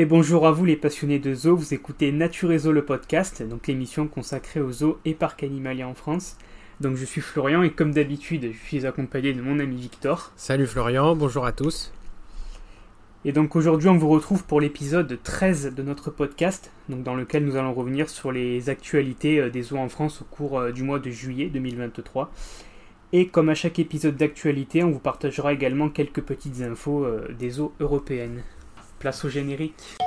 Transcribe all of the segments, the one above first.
Et bonjour à vous les passionnés de zoo, vous écoutez Nature et Zoo le podcast, donc l'émission consacrée aux zoos et parcs animaliers en France. Donc je suis Florian et comme d'habitude je suis accompagné de mon ami Victor. Salut Florian, bonjour à tous. Et donc aujourd'hui on vous retrouve pour l'épisode 13 de notre podcast, donc dans lequel nous allons revenir sur les actualités euh, des zoos en France au cours euh, du mois de juillet 2023. Et comme à chaque épisode d'actualité, on vous partagera également quelques petites infos euh, des eaux européennes. Place au générique.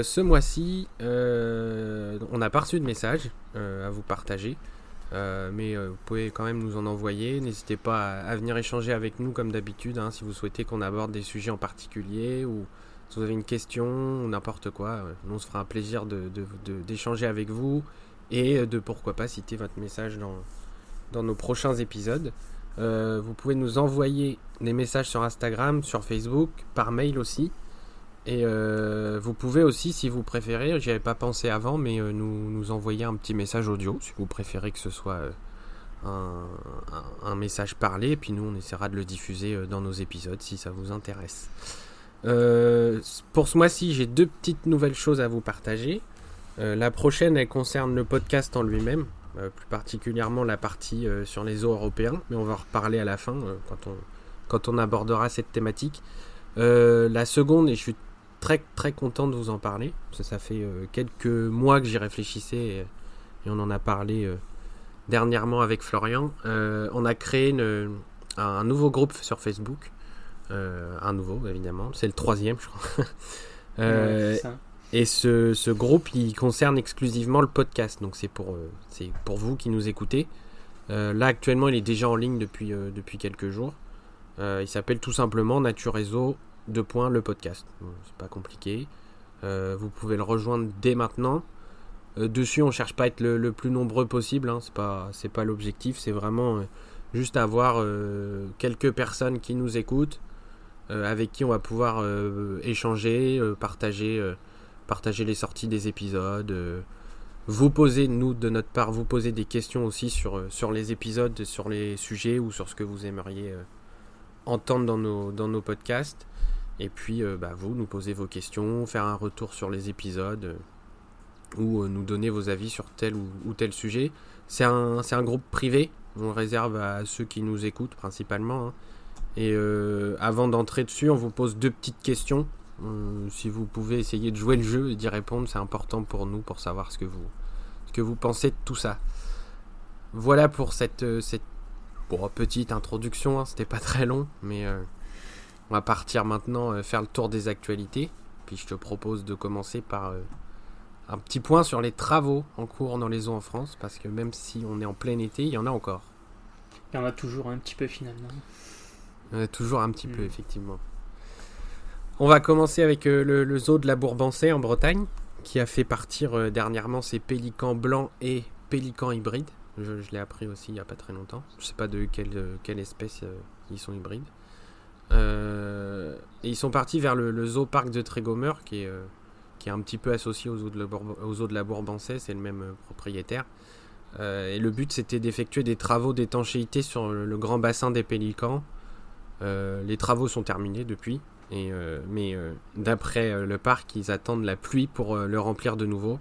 Euh, ce mois-ci, euh, on n'a pas reçu de message euh, à vous partager, mais vous pouvez quand même nous en envoyer. N'hésitez pas à, venir échanger avec nous comme d'habitude, hein, si vous souhaitez qu'on aborde des sujets en particulier ou si vous avez une question ou n'importe quoi. nous, on se fera un plaisir d'échanger avec vous et de pourquoi pas citer votre message dans, dans nos prochains épisodes. vous pouvez nous envoyer des messages sur Instagram, sur Facebook, par mail aussi. Et euh, vous pouvez aussi, si vous préférez, j'y avais pas pensé avant, mais euh, nous, nous envoyer un petit message audio, si vous préférez que ce soit euh, un, message parlé, et puis nous on essaiera de le diffuser dans nos épisodes si ça vous intéresse. pour ce mois-ci, j'ai deux petites nouvelles choses à vous partager. la prochaine, elle concerne le podcast en lui-même, plus particulièrement la partie sur les eaux européens, mais on va en reparler à la fin quand, on, quand on abordera cette thématique. la seconde, et je suis très très content de vous en parler. Ça, ça fait euh, quelques mois que j'y réfléchissais et, on en a parlé euh, dernièrement avec Florian. Euh, on a créé un nouveau groupe sur Facebook. un nouveau évidemment, c'est le troisième je crois. et ce, ce, groupe il concerne exclusivement le podcast, donc c'est pour, c'est pour vous qui nous écoutez. là actuellement il est déjà en ligne depuis, depuis quelques jours. il s'appelle tout simplement Nature Réseau deux points, le podcast. C'est pas compliqué. Euh, vous pouvez le rejoindre dès maintenant. Euh, dessus, on cherche pas à être le, plus nombreux possible. Hein. C'est pas, l'objectif. C'est vraiment euh, juste avoir quelques personnes qui nous écoutent, avec qui on va pouvoir échanger, partager, les sorties des épisodes. vous poser, nous, de notre part, vous poser des questions aussi sur, les épisodes, sur les sujets ou sur ce que vous aimeriez entendre dans nos podcasts. Et puis, euh, bah, vous, nous posez vos questions, faire un retour sur les épisodes euh, ou euh, nous donner vos avis sur tel ou, tel sujet. C'est un, un, groupe privé, on réserve à ceux qui nous écoutent principalement. Hein. Et avant d'entrer dessus, on vous pose deux petites questions. si vous pouvez essayer de jouer le jeu et d'y répondre, c'est important pour nous pour savoir ce que vous, ce que vous pensez de tout ça. Voilà pour cette, cette petite introduction, hein. c'était pas très long, mais on va partir maintenant euh, faire le tour des actualités. Puis je te propose de commencer par euh, un petit point sur les travaux en cours dans les eaux en France, parce que même si on est en plein été, il y en a encore. Il y en a toujours un petit peu finalement. toujours un petit peu, mm. effectivement. On va commencer avec euh, le, zoo de la Bourbancée en Bretagne, qui a fait partir dernièrement ses pélicans blancs et pélicans hybrides. Je, l'ai appris aussi il n'y a pas très longtemps. Je ne sais pas de quelle, quelle espèce ils sont hybrides. Euh, et ils sont partis vers le, zoo parc de Trégomer, qui est, euh, qui est un petit peu associé aux zoo de la, Bourbancée, c'est le même euh, propriétaire. et le but c'était d'effectuer des travaux d'étanchéité sur le, grand bassin des Pélicans. les travaux sont terminés depuis, mais d'après le parc, ils attendent la pluie pour le remplir de nouveau.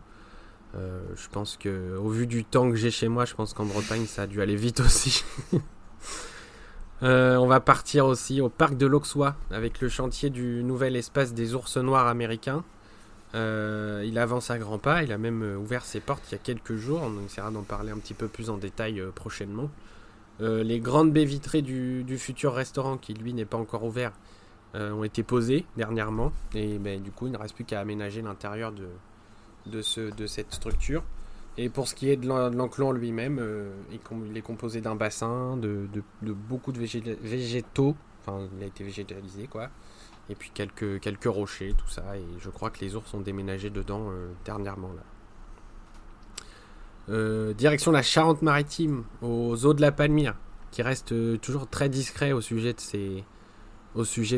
je pense que, au vu du temps que j'ai chez moi, je pense qu'en Bretagne, ça a dû aller vite aussi. Euh, on va partir aussi au parc de l'Auxois avec le chantier du nouvel espace des ours noirs américains. Euh, il avance à grands pas, il a même euh, ouvert ses portes il y a quelques jours, on essaiera d'en parler un petit peu plus en détail prochainement. les grandes baies vitrées du, futur restaurant, qui lui n'est pas encore ouvert, ont été posées dernièrement, et ben, du coup il ne reste plus qu'à aménager l'intérieur de, de cette structure. Et pour ce qui est de l'enclos lui-même, euh, il, est composé d'un bassin, de, beaucoup de végétaux, enfin il a été végétalisé quoi, et puis quelques, rochers, tout ça. Et je crois que les ours ont déménagé dedans dernièrement là. direction la Charente-Maritime, aux eaux de la Palmyre, qui reste toujours très discret au sujet de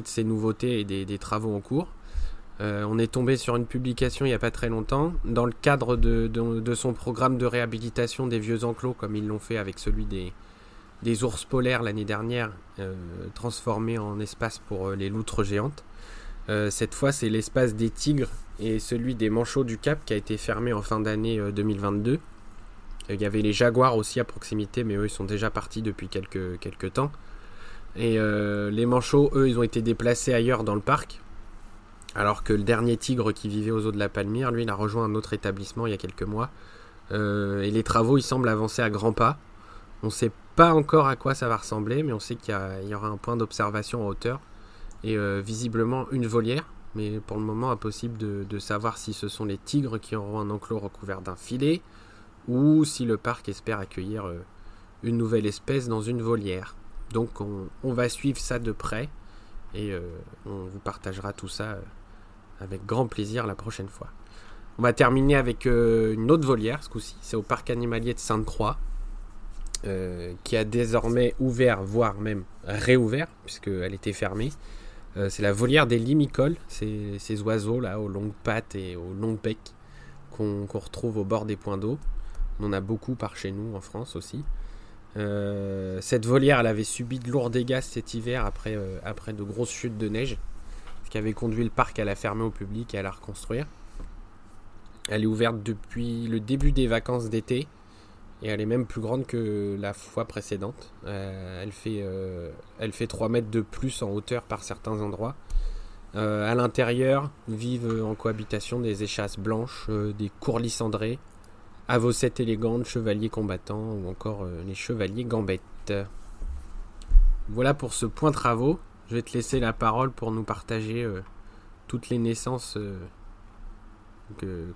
ces nouveautés et des, travaux en cours. Euh, on est tombé sur une publication il n'y a pas très longtemps, dans le cadre de, son programme de réhabilitation des vieux enclos, comme ils l'ont fait avec celui des, ours polaires l'année dernière, euh, transformé en espace pour euh, les loutres géantes. cette fois, c'est l'espace des tigres et celui des manchots du Cap qui a été fermé en fin d'année 2022. Il y avait les jaguars aussi à proximité, mais eux, ils sont déjà partis depuis quelques, temps. Et les manchots, eux, ils ont été déplacés ailleurs dans le parc. Alors que le dernier tigre qui vivait aux eaux de la Palmyre, lui, il a rejoint un autre établissement il y a quelques mois. Euh, et les travaux, ils semblent avancer à grands pas. On ne sait pas encore à quoi ça va ressembler, mais on sait qu'il y, aura un point d'observation en hauteur et euh, visiblement une volière. Mais pour le moment, impossible de, savoir si ce sont les tigres qui auront un enclos recouvert d'un filet ou si le parc espère accueillir une nouvelle espèce dans une volière. Donc on, va suivre ça de près et euh, on vous partagera tout ça euh, avec grand plaisir la prochaine fois. On va terminer avec euh, une autre volière ce coup-ci, c'est au parc animalier de Sainte-Croix. qui a désormais ouvert, voire même réouvert, puisqu'elle était fermée. c'est la volière des limicoles, ces, ces, oiseaux là aux longues pattes et aux longs becs qu'on retrouve au bord des points d'eau. On en a beaucoup par chez nous en France aussi. Euh, cette volière, elle avait subi de lourds dégâts cet hiver après, euh, de grosses chutes de neige, qui avait conduit le parc à la fermer au public et à la reconstruire. Elle est ouverte depuis le début des vacances d'été et elle est même plus grande que la fois précédente. Euh, elle, fait, elle fait 3 mètres de plus en hauteur par certains endroits. à l'intérieur vivent en cohabitation des échasses blanches, des courlis cendrés, à vos sept élégantes, chevaliers combattants ou encore euh, les chevaliers gambettes. Voilà pour ce point travaux. Je vais te laisser la parole pour nous partager euh, toutes les naissances euh,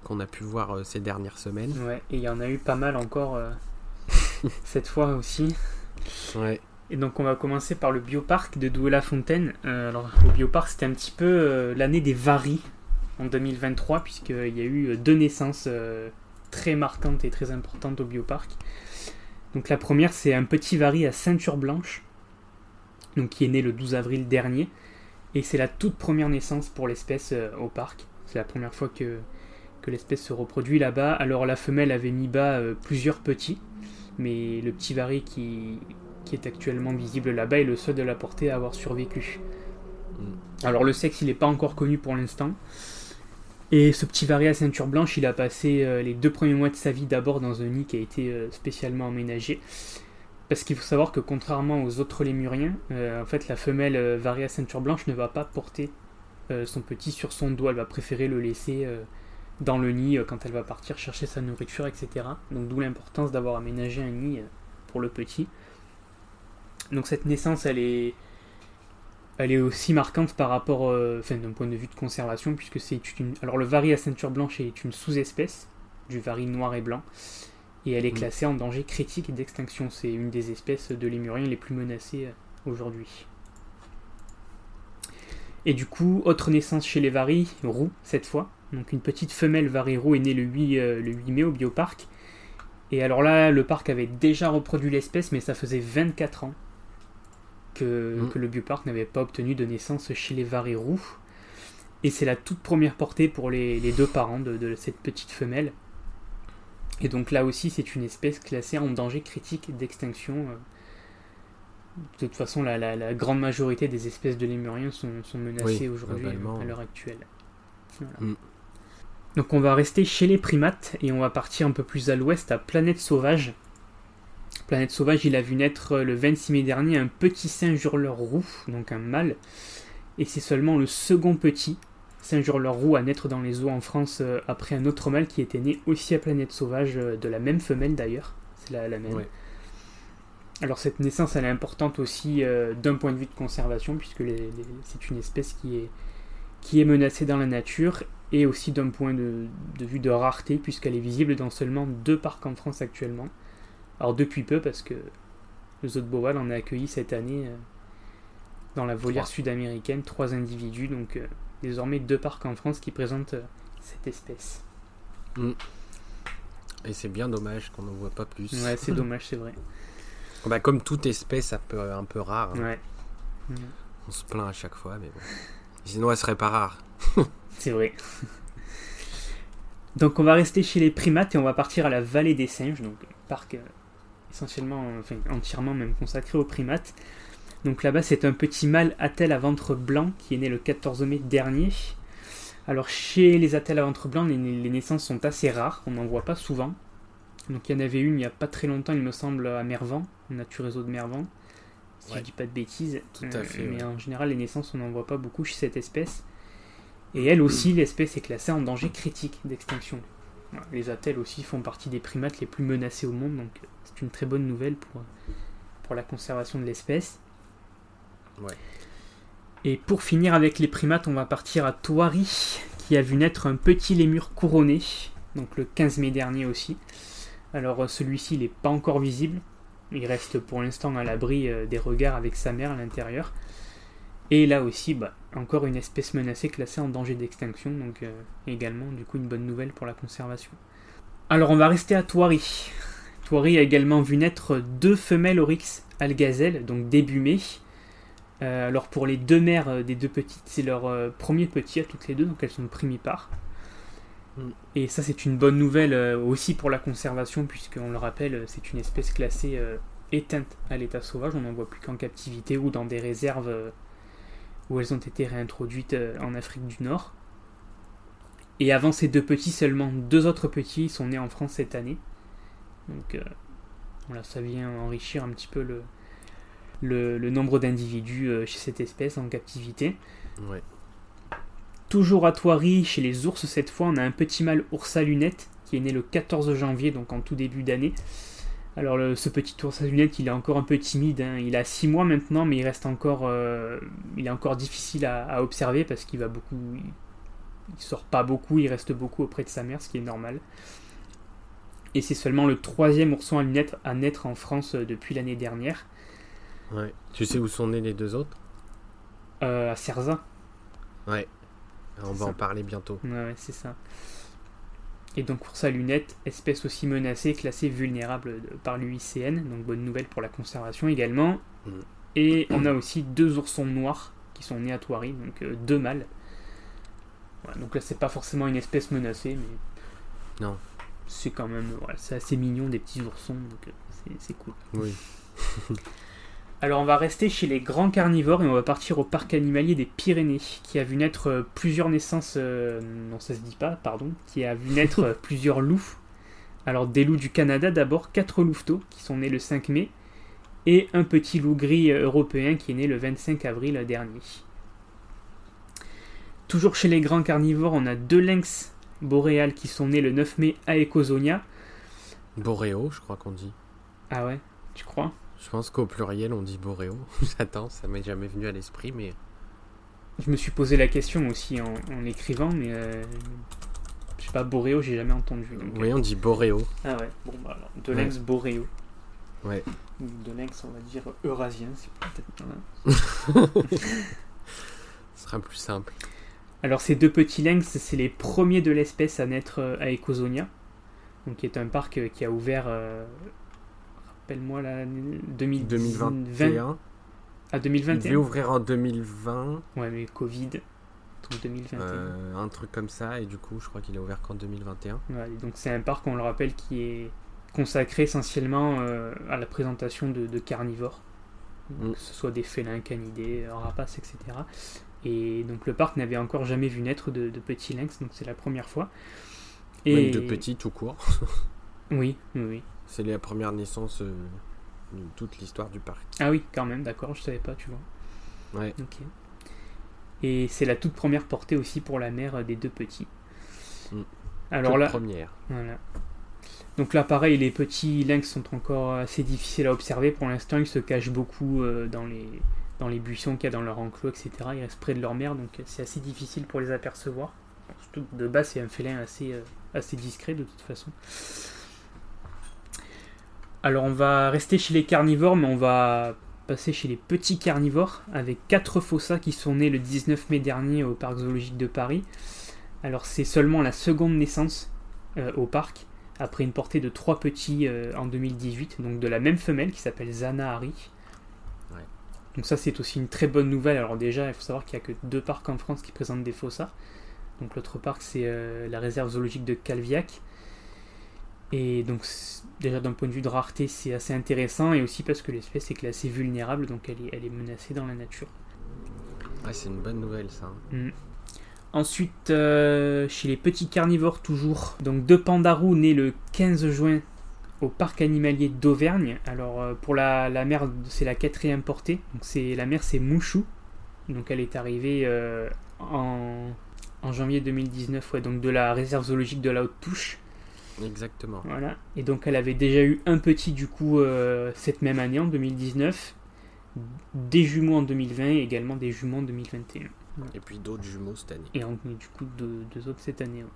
qu'on a pu voir ces dernières semaines. Ouais, et il y en a eu pas mal encore cette fois aussi. Ouais. Et donc on va commencer par le bioparc de Douai-la-Fontaine. alors au bioparc c'était un petit peu l'année des varies en 2023 puisqu'il y a eu deux naissances très marquante et très importante au bioparc. Donc la première, c'est un petit vari à ceinture blanche, donc qui est né le 12 avril dernier, et c'est la toute première naissance pour l'espèce euh, au parc. C'est la première fois que, que l'espèce se reproduit là-bas. Alors la femelle avait mis bas euh, plusieurs petits, mais le petit vari qui, qui est actuellement visible là-bas est le seul de la portée à avoir survécu. Mm. Alors le sexe, il n'est pas encore connu pour l'instant. Et ce petit vari à ceinture blanche, il a passé euh, les deux premiers mois de sa vie d'abord dans un nid qui a été spécialement aménagé. Parce qu'il faut savoir que contrairement aux autres lémuriens, euh, en fait la femelle vari à ceinture blanche ne va pas porter son petit sur son doigt, elle va préférer le laisser dans le nid quand elle va partir chercher sa nourriture, etc. Donc d'où l'importance d'avoir aménagé un nid pour le petit. Donc cette naissance, elle est, elle est aussi marquante par rapport, euh, enfin d'un point de vue de conservation, puisque c'est une. Alors le vari à ceinture blanche est une sous-espèce du vari noir et blanc, et elle est mm. classée en danger critique d'extinction. C'est une des espèces de lémuriens les plus menacées euh, aujourd'hui. Et du coup, autre naissance chez les varis, roux cette fois. Donc une petite femelle vari roux est née le 8, euh, le 8 mai au bioparc. Et alors là, le parc avait déjà reproduit l'espèce, mais ça faisait 24 ans Mm. que, le bioparc n'avait pas obtenu de naissance chez les varirous. Et c'est la toute première portée pour les, deux parents de, cette petite femelle. Et donc là aussi, c'est une espèce classée en danger critique d'extinction. De toute façon, la, grande majorité des espèces de lémuriens sont, menacées aujourd'hui, à l'heure actuelle. Mm. Donc on va rester chez les primates et on va partir un peu plus à l'ouest, à Planète Sauvage, Planète Sauvage, il a vu naître euh, le 26 mai dernier un petit singe hurleur roux, donc un mâle, et c'est seulement le second petit singe hurleur roux à naître dans les eaux en France euh, après un autre mâle qui était né aussi à Planète Sauvage, euh, de la même femelle d'ailleurs, c'est la, même. Alors cette naissance, elle est importante aussi d'un point de vue de conservation, puisque c'est une espèce qui est, qui est menacée dans la nature, et aussi d'un point de, de, vue de rareté, puisqu'elle est visible dans seulement deux parcs en France actuellement. Alors depuis peu, parce que le zoo de Beauval en a accueilli cette année dans la volière sud-américaine, trois individus, donc euh, désormais deux parcs en France qui présentent euh, cette espèce. Et c'est bien dommage qu'on n'en voit pas plus. Ouais, c'est dommage, c'est vrai. Bah, comme toute espèce un peu, un peu rare, hein. Ouais, on se plaint à chaque fois, mais bon. Sinon, elle serait pas rare. c'est vrai. donc on va rester chez les primates et on va partir à la vallée des singes, donc parc euh, essentiellement, enfin entièrement même consacré aux primates. Donc là-bas, c'est un petit mâle attelle à ventre blanc qui est né le 14 mai dernier. Alors chez les attelles à ventre blanc, les, les naissances sont assez rares, on n'en voit pas souvent. Donc il y en avait une il n'y a pas très longtemps, il me semble, à Mervan, Nature Réseau de Mervan, si Ouais. je dis pas de bêtises. Tout à fait, Mais ouais. en général, les naissances, on n'en voit pas beaucoup chez cette espèce. Et elle aussi, l'espèce est classée en danger critique d'extinction. Les attelles aussi font partie des primates les plus menacés au monde, donc euh, c'est une très bonne nouvelle pour, pour la conservation de l'espèce. Et pour finir avec les primates, on va partir à Thoiry, qui a vu naître un petit lémur couronné, donc le 15 mai dernier aussi. Alors euh, celui-ci, n'est pas encore visible, il reste pour l'instant à l'abri euh, des regards avec sa mère à l'intérieur. Et là aussi, bah, encore une espèce menacée classée en danger d'extinction, donc euh, également du coup une bonne nouvelle pour la conservation. Alors on va rester à Thoiry. Thoiry a également vu naître deux femelles oryx algazelles, donc début mai. Euh, alors pour les deux mères euh, des deux petites, c'est leur euh, premier petit à toutes les deux, donc elles sont primipares. Mm. Et ça c'est une bonne nouvelle euh, aussi pour la conservation, puisqu'on le rappelle, c'est une espèce classée éteinte à l'état sauvage, on n'en voit plus qu'en captivité ou dans des réserves où elles ont été réintroduites en Afrique du Nord. Et avant ces deux petits, seulement deux autres petits sont nés en France cette année. Donc voilà, ça vient enrichir un petit peu le, le, le nombre d'individus euh, chez cette espèce en captivité. Ouais. Toujours à Thoiry, chez les ours cette fois, on a un petit mâle ours à lunettes qui est né le 14 janvier, donc en tout début d'année. Alors le- ce petit ours à lunettes, il est encore un peu timide, hein. il a 6 mois maintenant, mais il reste encore, euh, il est encore difficile à, à observer parce qu'il va beaucoup, il, il sort pas beaucoup, il reste beaucoup auprès de sa mère, ce qui est normal. Et c'est seulement le troisième ourson à lunettes à naître en France euh, depuis l'année dernière, ouais. Tu sais où sont nés les deux autres? Euh, à Cerza. Ouais. On va ça. en parler bientôt. Ouais, ouais, c'est ça. Et donc ours à lunettes, espèce aussi menacée, classée vulnérable de- par l'UICN, donc bonne nouvelle pour la conservation également. Mm. Et on a aussi deux oursons noirs qui sont nés à Thoiry, donc euh, deux mâles. Voilà, donc là c'est pas forcément une espèce menacée, mais Non. c'est quand même, voilà, c'est assez mignon des petits oursons, donc euh, c'est cool. Oui. Alors on va rester chez les grands carnivores et on va partir au parc animalier des Pyrénées qui a vu naître euh, plusieurs naissances, euh, non ça se dit pas, pardon, qui a vu naître euh, plusieurs loups. Alors des loups du Canada d'abord, quatre louveteaux qui sont nés le 5 mai et un petit loup gris européen qui est né le 25 avril dernier. Toujours chez les grands carnivores, on a deux lynx boréales qui sont nés le 9 mai à Ecosonia. Boréo, je crois qu'on dit. Ah ouais, tu crois? Je pense qu'au pluriel, on dit boréo. Attends, ça m'est jamais venu à l'esprit, mais. Je me suis posé la question aussi en, en l'écrivant, mais euh, je sais pas, Boréo, j'ai jamais entendu. donc, Oui, on dit boréo. Ah ouais, bon bah alors, de Ouais. lynx Boréo. Ouais. Ou de lynx, on va dire eurasien, c'est peut-être. Ce sera plus simple. Alors ces deux petits lynx, c'est les premiers de l'espèce à naître euh, à Ecosonia, donc qui est un parc euh, qui a ouvert, euh, rappelle-moi la 2020, 2021. à Il devait 2021. ouvrir en 2020, Ouais, mais Covid, donc 2021. euh, un truc comme ça, et du coup, je crois qu'il a ouvert qu'en 2021. Ouais, et donc c'est un parc, on le rappelle, qui est consacré essentiellement euh, à la présentation de, de carnivores, Donc, Mm. que ce soit des félins, canidés, rapaces, etc. Et donc le parc n'avait encore jamais vu naître de, de petits lynx, donc c'est la première fois. Même de petits tout court. Oui, oui, oui. C'est la première naissance euh, de toute l'histoire du parc. Ah oui, quand même, d'accord, je savais pas, tu vois. Ouais. Ok. Et c'est la toute première portée aussi pour la mère des deux petits. Mm. Alors Toute là, première. Voilà. Donc là, pareil, les petits lynx sont encore assez difficiles à observer. Pour l'instant, ils se cachent beaucoup euh, dans, les, dans les buissons qu'il y a dans leur enclos, etc. Ils restent près de leur mère, donc euh, c'est assez difficile pour les apercevoir. Surtout de base, c'est un félin assez, euh, assez discret de toute façon. Alors, on va rester chez les carnivores, mais on va passer chez les petits carnivores avec quatre fossas qui sont nés le 19 mai dernier au parc zoologique de Paris. Alors c'est seulement la seconde naissance euh, au parc après une portée de trois petits euh, en 2018, donc de la même femelle qui s'appelle Zana Hari. Donc ça c'est aussi une très bonne nouvelle. Alors déjà il faut savoir qu'il n'y a que deux parcs en France qui présentent des fossas. Donc l'autre parc c'est euh, la réserve zoologique de Calviac. Et donc déjà d'un point de vue de rareté c'est assez intéressant et aussi parce que l'espèce est classée vulnérable donc elle est, elle est menacée dans la nature. Ouais, c'est une bonne nouvelle ça. Mm. Ensuite, euh, chez les petits carnivores toujours, donc deux pandarous nés le 15 juin au parc animalier d'Auvergne. Alors euh, pour la, la mère, c'est la quatrième portée. Donc c'est la mère, c'est Mouchou. Donc elle est arrivée euh, en, en janvier 2019, ouais, donc de la réserve zoologique de la Haute-Touche. Exactement. Voilà. Et donc elle avait déjà eu un petit du coup euh, cette même année en 2019, des jumeaux en 2020 et également des jumeaux en 2021. Et puis d'autres jumeaux cette année. Et en- du coup deux, deux autres cette année. ouais.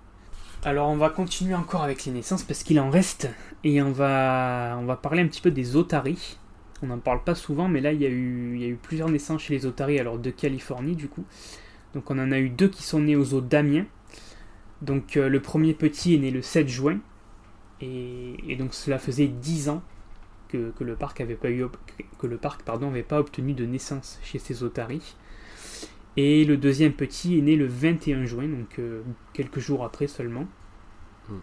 Alors on va continuer encore avec les naissances parce qu'il en reste et on va, on va parler un petit peu des otaries. On n'en parle pas souvent mais là il y, a eu, il y a eu plusieurs naissances chez les otaries alors de Californie du coup. Donc on en a eu deux qui sont nés aux eaux d'Amiens. Donc euh, le premier petit est né le 7 juin et, et donc cela faisait 10 ans que, que le parc avait pas eu que le parc pardon avait pas obtenu de naissance chez ces otaries. Et le deuxième petit est né le 21 juin, donc euh, quelques jours après seulement. Mm.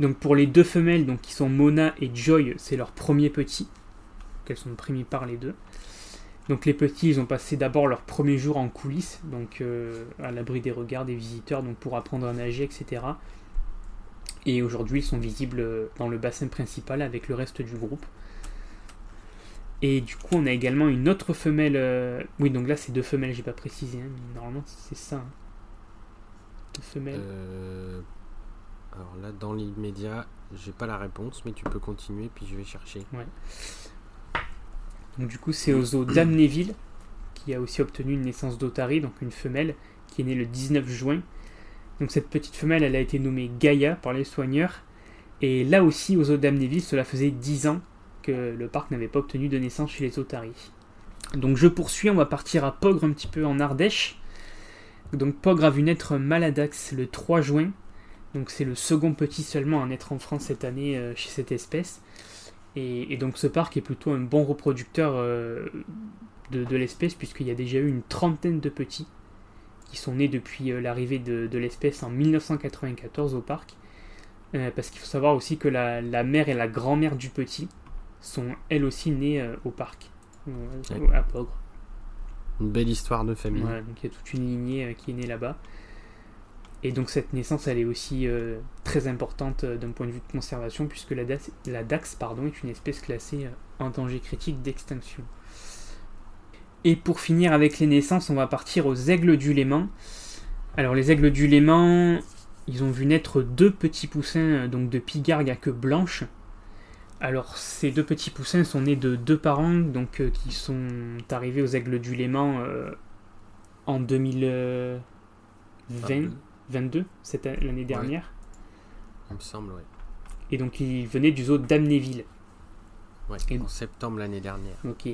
Donc pour les deux femelles, donc qui sont Mona et Joy, c'est leur premier petit, qu'elles sont primées par les deux. Donc les petits, ils ont passé d'abord leur premier jour en coulisses, donc euh, à l'abri des regards des visiteurs, donc pour apprendre à nager, etc. Et aujourd'hui, ils sont visibles dans le bassin principal avec le reste du groupe. Et du coup, on a également une autre femelle. euh, Oui, donc là, c'est deux femelles, j'ai pas précisé, hein, mais normalement, c'est ça. hein. Deux femelles. Euh, Alors là, dans l'immédiat, j'ai pas la réponse, mais tu peux continuer, puis je vais chercher. Donc, du coup, c'est au zoo d'Amnéville, qui a aussi obtenu une naissance d'Otari, donc une femelle, qui est née le 19 juin. Donc, cette petite femelle, elle a été nommée Gaïa par les soigneurs. Et là aussi, au zoo d'Amnéville, cela faisait 10 ans que le parc n'avait pas obtenu de naissance chez les otaries. Donc, je poursuis, on va partir à Pogre, un petit peu en Ardèche. Donc, Pogre a vu naître Maladax le 3 juin. Donc, c'est le second petit seulement à naître en France cette année euh, chez cette espèce. Et, donc ce parc est plutôt un bon reproducteur euh, de l'espèce puisqu'il y a déjà eu une trentaine de petits qui sont nés depuis euh, l'arrivée de, de l'espèce en 1994 au parc. Euh, parce qu'il faut savoir aussi que la, la mère et la grand-mère du petit sont elles aussi nées euh, au parc, euh, Ouais. à Pogre. Une belle histoire de famille. Voilà, donc il y a toute une lignée qui est née là-bas. Et donc cette naissance, elle est aussi très importante d'un point de vue de conservation, puisque la, dax, la dax pardon, est une espèce classée en danger critique d'extinction. Et pour finir avec les naissances, on va partir aux aigles du Léman. Alors les aigles du Léman, ils ont vu naître deux petits poussins euh, donc de pigargue à queue blanche. Alors ces deux petits poussins sont nés de deux parents donc euh, qui sont arrivés aux aigles du Léman euh, en 2020, Enfin, 22, cette l'année dernière. Il me semble, ouais. Et donc ils venaient du zoo d'Amnéville. Ouais, Et- en septembre l'année dernière. Ok.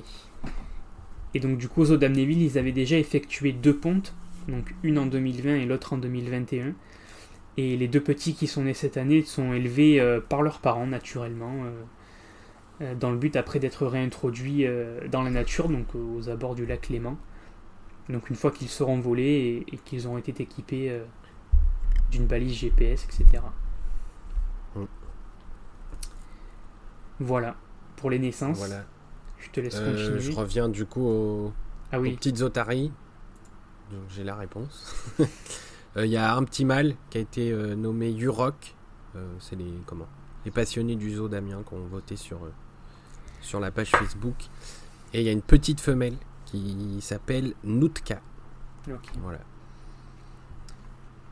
Et donc du coup au zoo d'Amnéville, ils avaient déjà effectué deux pontes, donc une en 2020 et l'autre en 2021. Et les deux petits qui sont nés cette année sont élevés euh, par leurs parents naturellement, euh, euh, dans le but après d'être réintroduits euh, dans la nature, donc aux abords du lac Léman. Donc une fois qu'ils seront volés et, et qu'ils auront été équipés d'une balise GPS, etc. Mm. Voilà pour les naissances. Voilà. Je te laisse Euh, continuer. je reviens du coup au, Ah aux petites otaries. Donc j'ai la réponse. Euh, Il y a un petit mâle qui a été euh, nommé Yurok. Euh, c'est les comment Les passionnés du zoo d'Amiens qui ont voté sur euh, sur la page Facebook. Et il y a une petite femelle qui s'appelle Nutka. ok. Voilà.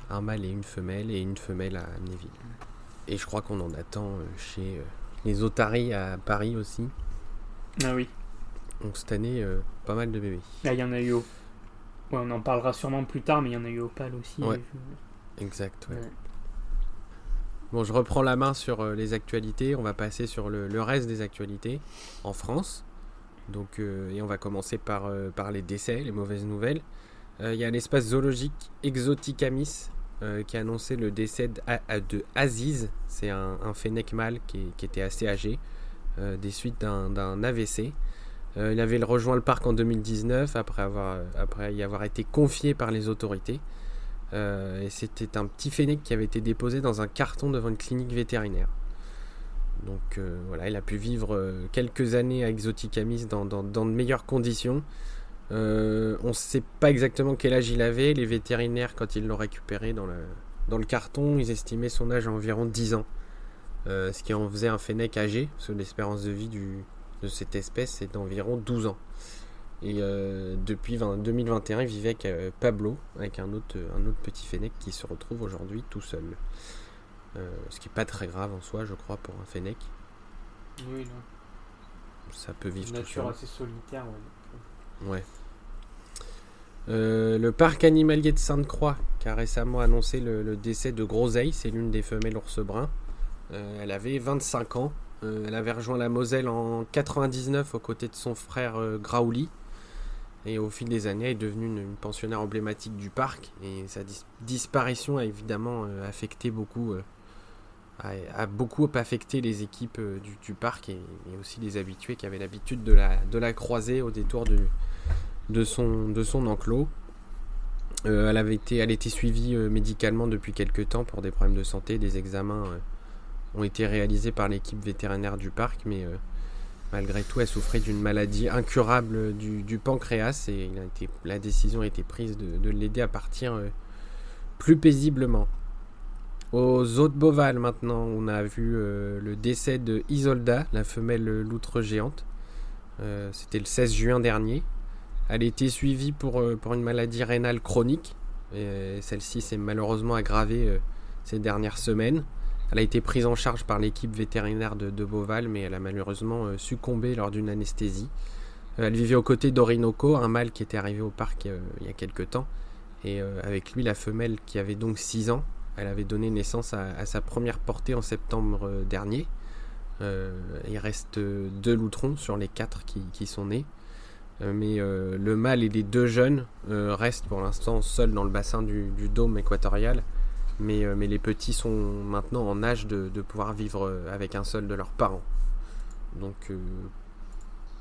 Un mâle et une femelle et une femelle à Amnéville. Et je crois qu'on en attend euh, chez euh, les otaries à Paris aussi. Ah oui, Donc cette année, euh, pas mal de bébés. là il y en a eu au... Ouais, on en parlera sûrement plus tard, mais il y en a eu au PAL aussi. Ouais. Je- Exact. ouais. Ouais. Bon, je reprends la main sur euh, les actualités. On va passer sur le, le reste des actualités en France. Donc, et on va commencer par, par les décès, les mauvaises nouvelles. Il y a l'espace zoologique Exoticamis qui a annoncé le décès de, Aziz. C'est un, un fennec mâle qui, qui, était assez âgé, des suites d'un AVC. Euh, il avait rejoint le parc en 2019 après, avoir, après y avoir été confié par les autorités. Euh, et c'était un petit fennec qui avait été déposé dans un carton devant une clinique vétérinaire. Donc euh, voilà, il a pu vivre quelques années à Exoticamis dans, dans, de meilleures conditions. on ne sait pas exactement quel âge il avait. Les vétérinaires, quand ils l'ont récupéré dans le, dans le carton, ils estimaient son âge à environ 10 ans. Ce qui en faisait un fennec âgé, parce que l'espérance de vie du, de cette espèce est d'environ 12 ans. Et euh, depuis 2021, il vivait avec euh, Pablo, avec un autre, un autre petit fennec qui se retrouve aujourd'hui tout seul. Euh, ce qui n'est pas très grave en soi, je crois, pour un fennec. Oui, non. Ça peut vivre Une nature assez solitaire, ouais. le parc animalier de Sainte-Croix, qui a récemment annoncé le, le décès de Groseille, c'est l'une des femelles ours bruns. elle avait 25 ans euh, elle avait rejoint la Moselle en 99 aux côtés de son frère euh, Graouli. Et au fil des années, elle est devenue une, pensionnaire emblématique du parc. Et sa disparition a évidemment euh, affecté beaucoup, a, beaucoup affecté les équipes du, parc et, aussi les habitués qui avaient l'habitude de la, croiser au détour de, de, son, de son enclos. elle avait été, elle était suivie médicalement depuis quelques temps pour des problèmes de santé, des examens ont été réalisés par l'équipe vétérinaire du parc, mais euh, malgré tout, elle souffrait d'une maladie incurable du, pancréas et la décision a été prise de, l'aider à partir euh, plus paisiblement. Aux autres bovales maintenant, on a vu euh, le décès de Isolda, la femelle loutre géante. C'était le 16 juin dernier. Elle a été suivie pour, pour une maladie rénale chronique. Celle-ci s'est malheureusement aggravée ces dernières semaines. Elle a été prise en charge par l'équipe vétérinaire de, Beauval, mais elle a malheureusement euh, succombé lors d'une anesthésie. Euh, elle vivait aux côtés d'Orinoco, un mâle qui était arrivé au parc euh, il y a quelques temps. Et avec lui, la femelle qui avait donc 6 ans, elle avait donné naissance à, sa première portée en septembre dernier. il reste deux loutrons sur les quatre qui, sont nés. mais le mâle et les deux jeunes restent pour l'instant seuls dans le bassin du dôme équatorial euh, mais, les petits sont maintenant en âge de, pouvoir vivre euh, avec un seul de leurs parents. Donc euh,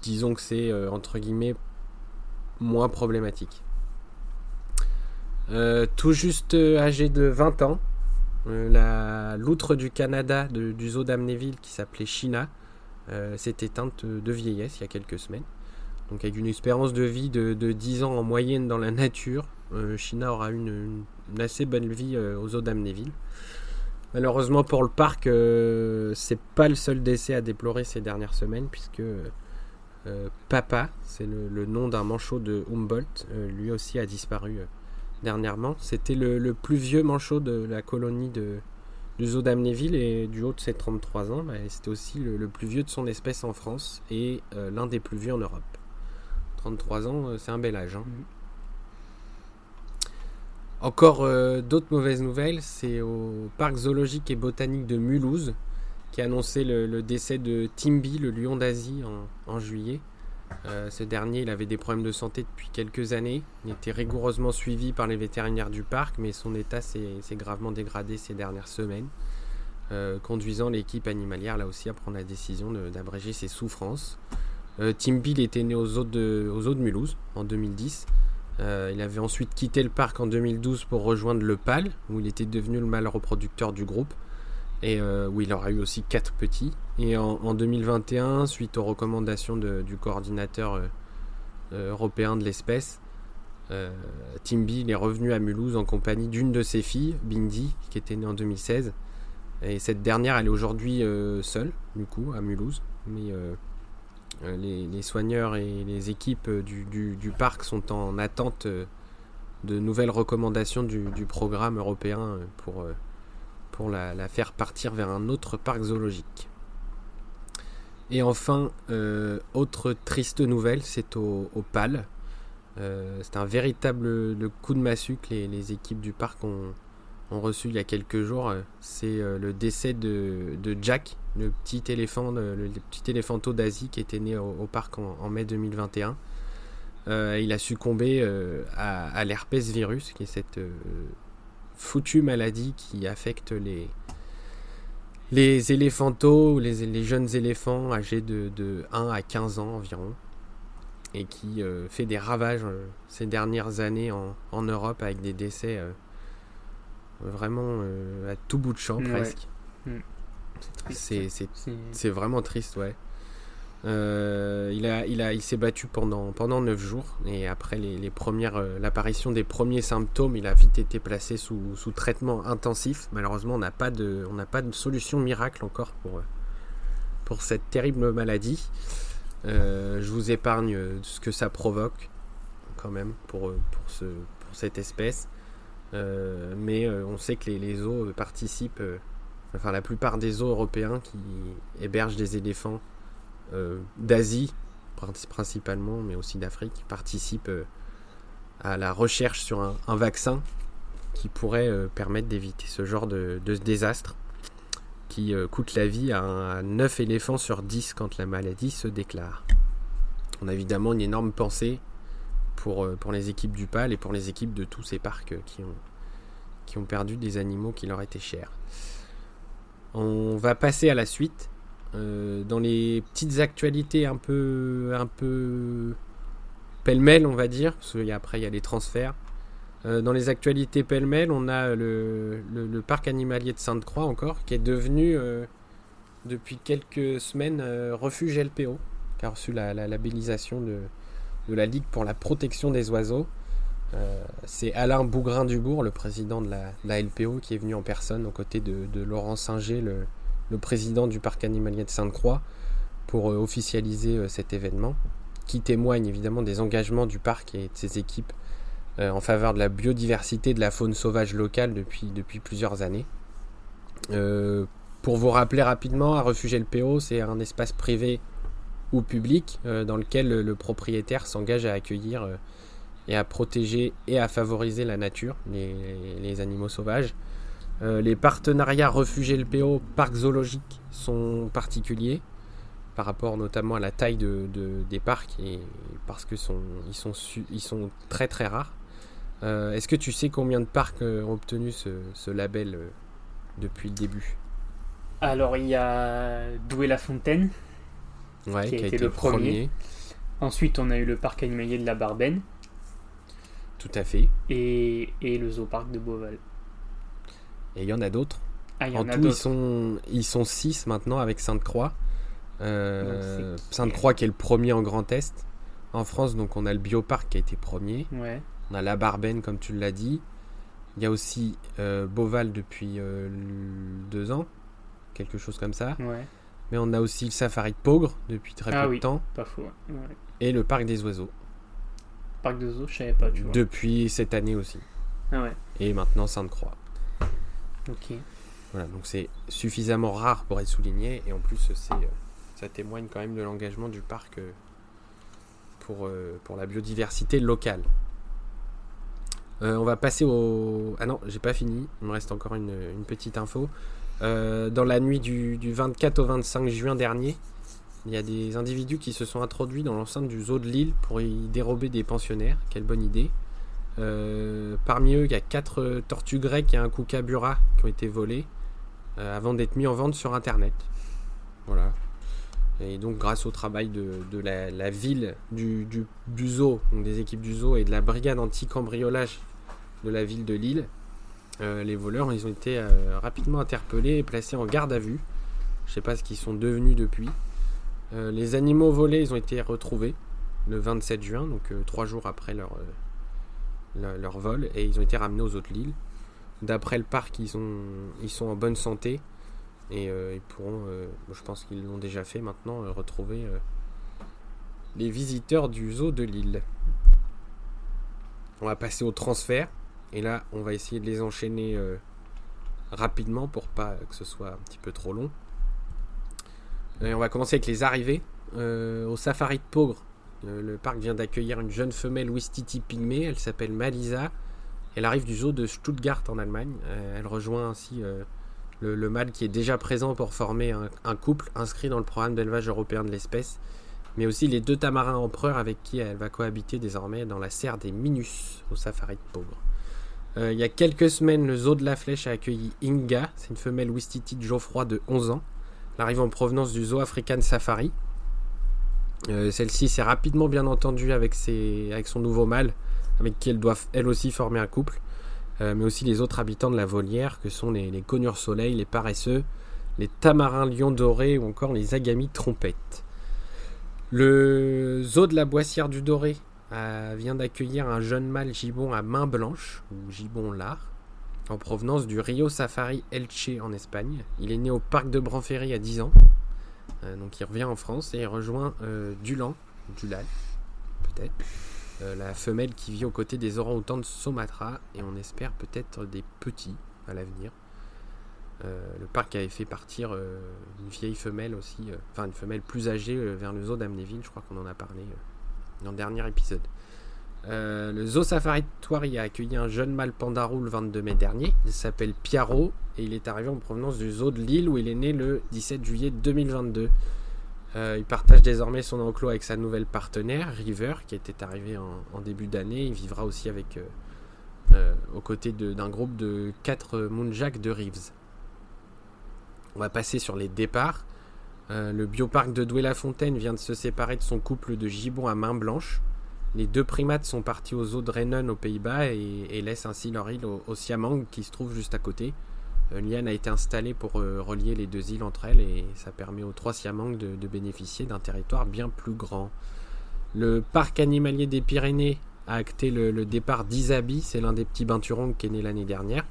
disons que c'est entre guillemets moins problématique. tout juste âgé de 20 ans, loutre du Canada du zoo d'Amnéville qui s'appelait China s'est éteinte de vieillesse il y a quelques semaines. Donc avec une espérance de vie de, de 10 ans en moyenne dans la nature, China aura une, une assez bonne vie euh, aux eaux d'Amnéville. Malheureusement pour le parc, euh, c'est pas le seul décès à déplorer ces dernières semaines, puisque euh, Papa, c'est le, nom d'un manchot de Humboldt, lui aussi a disparu dernièrement. C'était le, plus vieux manchot de la colonie de, du zoo d'Amnéville et du haut de ses 33 ans, bah, c'était aussi le, plus vieux de son espèce en France et l'un des plus vieux en Europe. 33 ans, c'est un bel âge. Hein. Mm. Encore euh, d'autres mauvaises nouvelles, c'est au parc zoologique et botanique de Mulhouse qui a annoncé le, décès de Timby, le lion d'Asie, en, juillet. Euh, ce dernier, il avait des problèmes de santé depuis quelques années. Il était rigoureusement suivi par les vétérinaires du parc, mais son état s'est gravement dégradé ces dernières semaines, euh, conduisant l'équipe animalière là aussi à prendre la décision d'abréger ses souffrances. Timby, il était né aux eaux de, aux eaux de Mulhouse en 2010. Euh, il avait ensuite quitté le parc en 2012 pour rejoindre le PAL, où il était devenu le mâle reproducteur du groupe, et euh, où il aura eu aussi quatre petits. Et en, 2021, suite aux recommandations du coordinateur euh, européen de l'espèce, Timby est revenu à Mulhouse en compagnie d'une de ses filles, Bindi, qui était née en 2016. Et cette dernière, elle est aujourd'hui seule, du coup, à Mulhouse. Euh, les, soigneurs et les équipes du, parc sont en attente euh, de nouvelles recommandations du, programme européen euh, pour, pour la, faire partir vers un autre parc zoologique. Et enfin, autre triste nouvelle, c'est au, PAL. c'est un véritable coup de massue que les, équipes du parc ont reçu il y a quelques jours, c'est le décès de, Jack, le petit éléphant, le, petit éléphanto d'Asie qui était né au, parc en, mai 2021. il a succombé à, à l'herpès virus, qui est cette foutue maladie qui affecte les, les éléphantos, les, les jeunes éléphants âgés de, de, 1 à 15 ans environ, et qui euh, fait des ravages euh, ces dernières années en, en, Europe avec des décès euh, vraiment à tout bout de champ presque. Mm. C'est vraiment triste, ouais. Euh, il a, il a, il s'est battu pendant pendant neuf jours et après les, premières, euh, l'apparition des premiers symptômes, il a vite été placé sous, sous traitement intensif. Malheureusement, on n'a pas de, on n'a pas de solution miracle encore pour pour cette terrible maladie. Euh, je vous épargne ce que ça provoque quand même pour pour ce pour cette espèce. mais on sait que les, les zoos participent, enfin la plupart des zoos européens qui hébergent des éléphants euh, d'Asie principalement, mais aussi d'Afrique, participent euh, à la recherche sur un, vaccin qui pourrait euh, permettre d'éviter ce genre de, désastre qui coûte la vie à, 9 éléphants sur 10 quand la maladie se déclare. On a évidemment une énorme pensée pour, les équipes du PAL et pour les équipes de tous ces parcs qui ont perdu des animaux qui leur étaient chers. On va passer à la suite euh, dans les petites actualités un peu, pêle-mêle, on va dire, parce qu'après il y a les transferts. Euh, dans les actualités pêle-mêle, on a le, parc animalier de Sainte-Croix encore, qui est devenu euh, depuis quelques semaines refuge LPO, qui a reçu la, labellisation de, la Ligue pour la protection des oiseaux. C'est Alain Bougrain-Dubourg, le président de la, LPO, qui est venu en personne aux côtés de, Laurent Singer, le, président du parc animalier de Sainte-Croix, pour euh, officialiser euh, cet événement, qui témoigne évidemment des engagements du parc et de ses équipes euh, en faveur de la biodiversité de la faune sauvage locale depuis, depuis plusieurs années. pour vous rappeler rapidement, à Refuge LPO, c'est un espace privé ou public dans lequel le, propriétaire s'engage à accueillir et à protéger et à favoriser la nature, les animaux sauvages, euh, les partenariats refuge LPO parcs zoologiques sont particuliers par rapport notamment à la taille de, des parcs et parce que sont, ils, sont ils sont très très rares. Euh, est-ce que tu sais combien de parcs euh, ont obtenu ce, label depuis le début? Alors il y a Douai-la-Fontaine qui, a, été, le premier. Ensuite on a eu le parc animalier de la Barbaine. Tout à fait. Et, et le zooparc de Beauval. Et il y en a d'autres. Ah, en, tout, ils sont, ils sont six maintenant avec Sainte-Croix. Euh, Sainte-Croix qui est le premier en Grand Est. En France, donc on a le Bioparc qui a été premier. On a la Barbaine, comme tu l'as dit. Il y a aussi euh, Beauval depuis euh, deux ans, quelque chose comme ça. Mais on a aussi le Safari de Pogre depuis très ah peu de temps. Pas faux. Et le Parc des Oiseaux. Parc des Oiseaux, je savais pas. Tu vois. Depuis cette année aussi. Ah Et maintenant Sainte-Croix. Ok. Voilà, donc c'est suffisamment rare pour être souligné et en plus c'est, euh, ça témoigne quand même de l'engagement du parc euh, pour, euh, pour la biodiversité locale. on va passer au... Ah non, j'ai pas fini, il me reste encore une, petite info. dans la nuit du, du, 24 au 25 juin dernier, il y a des individus qui se sont introduits dans l'enceinte du zoo de Lille pour y dérober des pensionnaires. Quelle bonne idée. Euh, parmi eux, il y a 4 tortues grecques et un kookaburra qui ont été volés euh, avant d'être mis en vente sur internet. Voilà. Et donc, grâce au travail de, la, ville, du, zoo, donc des équipes du zoo et de la brigade anti-cambriolage de la ville de Lille, euh, les voleurs ont été rapidement interpellés et placés en garde à vue. Je ne sais pas ce qu'ils sont devenus depuis. Les animaux volés, ils ont été retrouvés le 27 juin, donc trois jours après leur, leur vol et ils ont été ramenés aux autres l'île. D'après le parc, ils, ont, ils sont en bonne santé et euh, ils pourront, euh, je pense qu'ils l'ont déjà fait maintenant, euh, retrouver les visiteurs du zoo de l'île. On va passer au transfert et là, on va essayer de les enchaîner rapidement pour pas que ce soit un petit peu trop long. Et on va commencer avec les arrivées. au safari de Pogre, le parc vient d'accueillir une jeune femelle Wistiti pygmée, elle s'appelle Malisa. Elle arrive du zoo de Stuttgart en Allemagne. elle rejoint ainsi le, mâle qui est déjà présent pour former un, couple inscrit dans le programme d'élevage européen de l'espèce, mais aussi les deux tamarins empereurs avec qui elle va cohabiter désormais dans la serre des Minus au safari de. Euh, il y a quelques semaines, le zoo de la Flèche a accueilli Inga, c'est une femelle Wistiti de Geoffroy de 11 ans. Elle arrive en provenance du zoo African Safari. Euh, celle-ci s'est rapidement bien entendue avec, son nouveau mâle, avec qui elle doit elle aussi former un couple. Euh, mais aussi les autres habitants de la volière, que sont les, les conures soleil, les paresseux, les tamarins lions dorés ou encore les agamis trompettes. Le zoo de la Boissière du Doré euh, vient d'accueillir un jeune mâle gibbon à main blanche, ou gibbon lard, en provenance du Rio Safari Elche en Espagne. Il est né au parc de Branferry à 10 ans, euh, donc il revient en France et il rejoint Dulan, Dulal, peut-être, euh, la femelle qui vit aux côtés des orang-outans de Sumatra et on espère peut-être des petits à l'avenir. Euh, le parc avait fait partir euh, une vieille femelle aussi, enfin une femelle plus âgée vers le zoo d'Amnéville, je crois qu'on en a parlé dans le dernier épisode. Le zoo Safari de Thoiry a accueilli un jeune mâle pandarou le 22 mai dernier. Il s'appelle Piaro et il est arrivé en provenance du zoo de Lille où il est né le 17 juillet 2022. Euh, il partage désormais son enclos avec sa nouvelle partenaire, River, qui était arrivée en, début d'année. Il vivra aussi avec, euh, euh, aux côtés d'un groupe de 4 Moonjack de Reeves. On va passer sur les départs. le bioparc de Douai-la-Fontaine vient de se séparer de son couple de gibbons à main blanche. Les deux primates sont partis aux eaux de Rennen aux Pays-Bas et, laissent ainsi leur île au, au Siamang qui se trouve juste à côté. Une liane a été installée pour euh, relier les deux îles entre elles et ça permet aux trois Siamangs de, bénéficier d'un territoire bien plus grand. Le parc animalier des Pyrénées a acté le, départ d'Isabi, c'est l'un des petits binturons qui est né l'année dernière.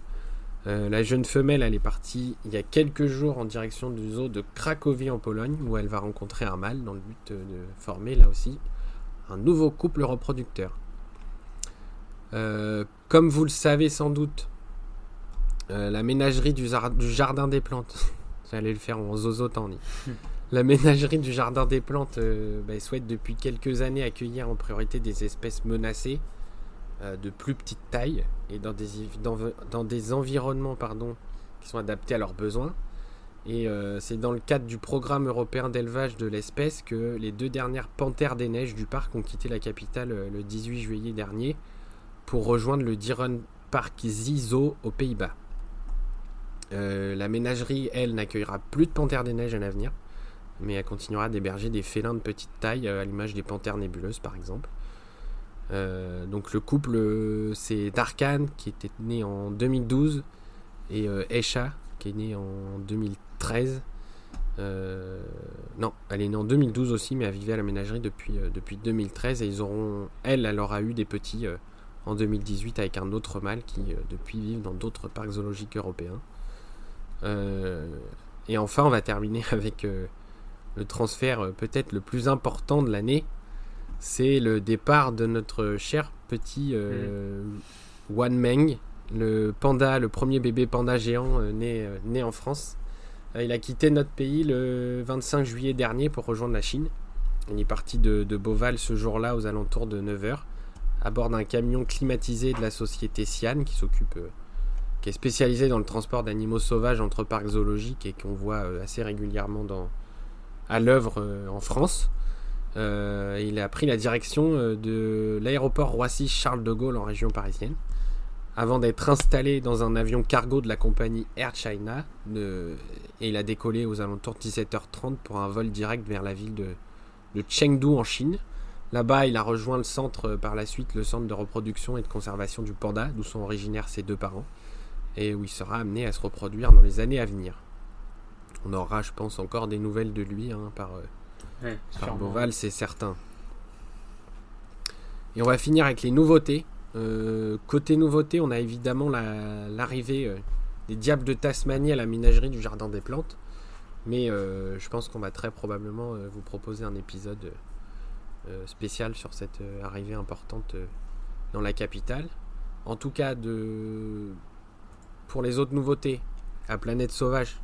Euh, la jeune femelle, elle est partie il y a quelques jours en direction du zoo de Cracovie en Pologne, où elle va rencontrer un mâle dans le but de former là aussi un nouveau couple reproducteur. Euh, comme vous le savez sans doute, euh, la ménagerie du, jardin des plantes. J'allais le faire en zozotani. La ménagerie du jardin des plantes euh, bah, souhaite depuis quelques années accueillir en priorité des espèces menacées euh, de plus petite taille et dans des, dans, des environnements pardon, qui sont adaptés à leurs besoins. Et c'est dans le cadre du programme européen d'élevage de l'espèce que les deux dernières panthères des neiges du parc ont quitté la capitale le 18 juillet dernier pour rejoindre le Dieren Park Zizo aux Pays-Bas. Euh, la ménagerie, elle, n'accueillera plus de panthères des neiges à l'avenir, mais elle continuera d'héberger des félins de petite taille, euh, à l'image des panthères nébuleuses par exemple. Euh, donc le couple, c'est Darkan qui était né en 2012 et Esha qui est né en 2013. Non, elle est née en 2012 aussi, mais elle vivait à la ménagerie depuis, depuis 2013 et ils auront, elle, elle aura eu des petits en 2018 avec un autre mâle qui depuis vivent dans d'autres parcs zoologiques européens. Euh, et enfin, on va terminer avec euh, le transfert euh, peut-être le plus important de l'année. C'est le départ de notre cher petit mm. Wan Meng, le panda, le premier bébé panda géant né, né en France. Il a quitté notre pays le 25 juillet dernier pour rejoindre la Chine. Il est parti de, Beauval ce jour-là aux alentours de 9h à bord d'un camion climatisé de la société Sian qui s'occupe qui est spécialisé dans le transport d'animaux sauvages entre parcs zoologiques et qu'on voit euh, assez régulièrement à l'œuvre euh, en France. Euh, il a pris la direction de l'aéroport Roissy-Charles de Gaulle en région parisienne, avant d'être installé dans un avion cargo de la compagnie Air China, et il a décollé aux alentours de 17h30 pour un vol direct vers la ville de, de Chengdu en Chine. Là-bas, il a rejoint le centre par la suite, le centre de reproduction et de conservation du panda, d'où sont originaires ses deux parents et où il sera amené à se reproduire dans les années à venir. On aura, je pense, encore des nouvelles de lui hein, par, euh, Boval, c'est certain. Et on va finir avec les nouveautés. Euh, côté nouveautés, on a évidemment l'arrivée euh, des Diables de Tasmanie à la ménagerie du Jardin des Plantes. Mais je pense qu'on va très probablement vous proposer un épisode spécial sur cette arrivée importante dans la capitale. En tout cas, pour les autres nouveautés, à Planète Sauvage,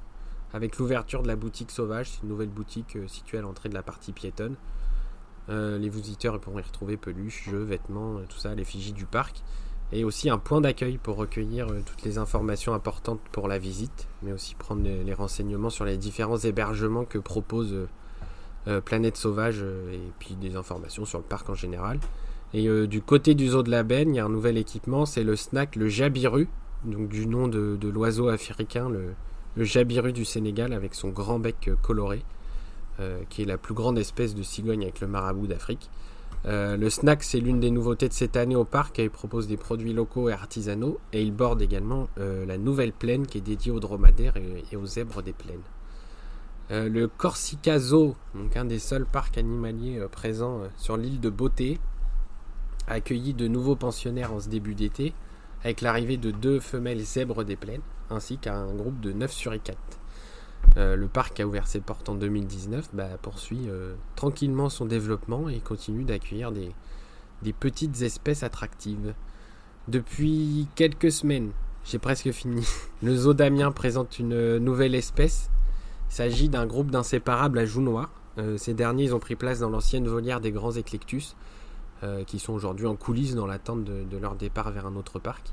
avec l'ouverture de la boutique Sauvage, c'est une nouvelle boutique euh, située à l'entrée de la partie piétonne. Euh, les visiteurs pourront y retrouver peluches, jeux, vêtements, euh, tout ça, l'effigie du parc. et aussi un point d'accueil pour recueillir euh, toutes les informations importantes pour la visite, mais aussi prendre les, renseignements sur les différents hébergements que propose Planète Sauvage et puis des informations sur le parc en général. Et du côté du zoo de la Benne, il y a un nouvel équipement, c'est le snack, le jabiru, donc du nom de, l'oiseau africain, le, jabiru du Sénégal avec son grand bec coloré, qui est la plus grande espèce de cigogne avec le marabout d'Afrique. Euh, le snack, c'est l'une des nouveautés de cette année au parc. Il propose des produits locaux et artisanaux. Et il borde également euh, la nouvelle plaine qui est dédiée aux dromadaires et, aux zèbres des plaines. Euh, le Corsica Zoo, donc un des seuls parcs animaliers présents sur l'île de Beauté, a accueilli de nouveaux pensionnaires en ce début d'été, avec l'arrivée de deux femelles zèbres des plaines, ainsi qu'un groupe de 9 suricates. Euh, le parc a ouvert ses portes en 2019, bah, poursuit euh, tranquillement son développement et continue d'accueillir des, petites espèces attractives. Depuis quelques semaines, j'ai presque fini, le zoo d'Amiens présente une nouvelle espèce. Il s'agit d'un groupe d'inséparables à joues noires. Euh, ces derniers ont pris place dans l'ancienne volière des grands éclectus, qui sont aujourd'hui en coulisses dans l'attente de, de, leur départ vers un autre parc.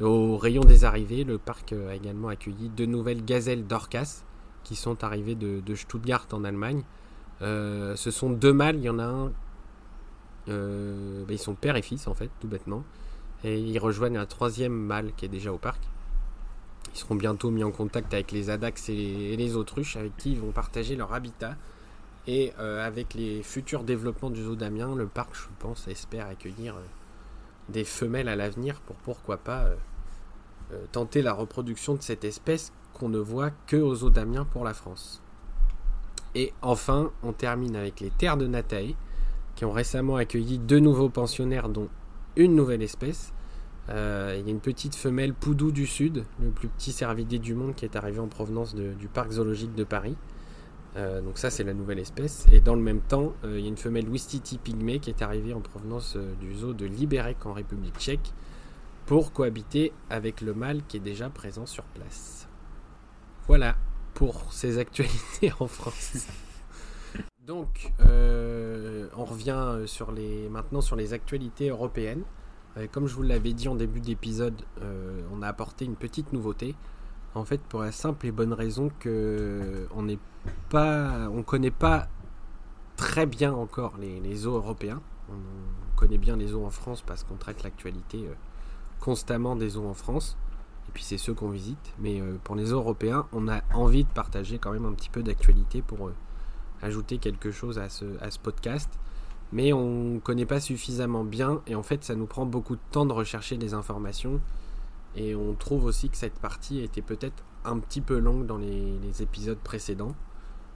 Au rayon des arrivées, le parc a également accueilli deux nouvelles gazelles d'Orcas, qui sont arrivés de, Stuttgart en Allemagne. Euh, ce sont deux mâles, il y en a un. Euh, ben, ils sont père et fils en fait, tout bêtement. Et ils rejoignent un troisième mâle qui est déjà au parc. Ils seront bientôt mis en contact avec les Adax et les, autruches avec qui ils vont partager leur habitat. Et euh, avec les futurs développements du zoo d'Amiens, le parc, je pense, espère accueillir des femelles à l'avenir pour pourquoi pas tenter la reproduction de cette espèce ne voit que aux eaux d'Amiens pour la France. Et enfin, on termine avec les terres de Natae, qui ont récemment accueilli deux nouveaux pensionnaires, dont une nouvelle espèce. Euh, il y a une petite femelle Poudou du Sud, le plus petit cervidé du monde qui est arrivé en provenance du parc zoologique de Paris. Euh, donc ça c'est la nouvelle espèce. Et dans le même temps, euh, il y a une femelle Wistiti pygmée qui est arrivée en provenance du zoo de Liberec en République tchèque pour cohabiter avec le mâle qui est déjà présent sur place. Voilà pour ces actualités en France. Donc, euh, on revient sur les, maintenant sur les actualités européennes. Euh, comme je vous l'avais dit en début d'épisode, euh, on a apporté une petite nouveauté. En fait, pour la simple et bonne raison que on n'est pas, on connaît pas très bien encore les, eaux européens. On connaît bien les eaux en France parce qu'on traite l'actualité constamment des eaux en France puis c'est ceux qu'on visite. Mais euh, pour les Européens, on a envie de partager quand même un petit peu d'actualité pour euh, ajouter quelque chose à ce, à ce podcast. Mais on ne connaît pas suffisamment bien et en fait ça nous prend beaucoup de temps de rechercher des informations. Et on trouve aussi que cette partie était peut-être un petit peu longue dans les, épisodes précédents.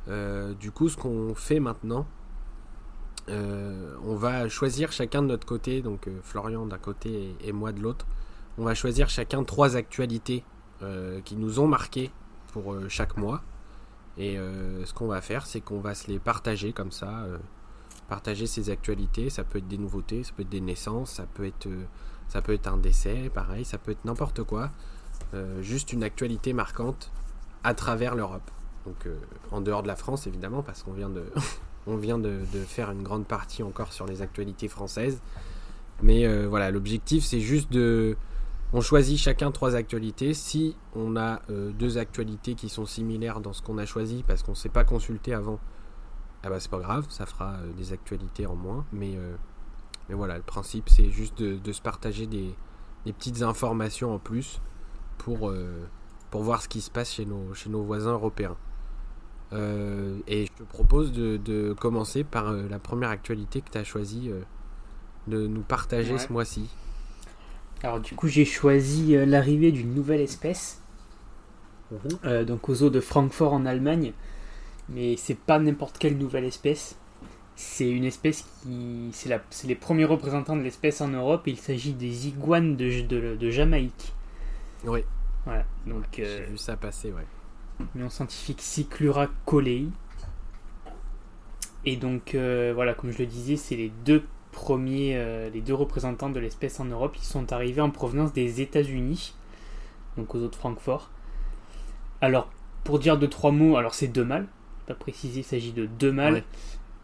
Euh, du coup, ce qu'on fait maintenant, on va choisir chacun de notre côté, donc Florian d'un côté et moi de l'autre, on va choisir chacun trois actualités euh, qui nous ont marqué pour euh, chaque mois. Et euh, ce qu'on va faire, c'est qu'on va se les partager comme ça. partager ces actualités, ça peut être des nouveautés, ça peut être des naissances, ça peut être, ça un décès, pareil, ça peut être n'importe quoi. juste une actualité marquante à travers l'Europe. Donc en dehors de la France évidemment, parce qu'on vient de, faire une grande partie encore sur les actualités françaises. Mais voilà, l'objectif c'est juste de, on choisit chacun trois actualités. Si on a euh, deux actualités qui sont similaires dans ce qu'on a choisi parce qu'on ne s'est pas consulté avant, ah bah c'est pas grave, ça fera euh, des actualités en moins. Mais, euh, mais voilà, le principe c'est juste de, se partager des, petites informations en plus pour, pour voir ce qui se passe chez nos, chez nos voisins européens. et je te propose de, commencer par la première actualité que tu as choisi de nous partager ce mois-ci. Alors du coup j'ai choisi euh, l'arrivée d'une nouvelle espèce, euh, donc aux zoo de Francfort en Allemagne, mais c'est pas n'importe quelle nouvelle espèce. C'est une espèce qui, c'est les premiers représentants de l'espèce en Europe. il s'agit des iguanes de, de, Jamaïque. Oui. Voilà. Donc. J'ai euh, vu ça passer, ouais. Nom scientifique Cyclura colei. Et donc voilà, comme je le disais, c'est les deux premiers, euh, les deux représentants de l'espèce en Europe, ils sont arrivés en provenance des États-Unis, donc aux eaux de Francfort. Alors, pour dire deux trois mots, alors c'est deux mâles, pas précisé, il s'agit de deux mâles.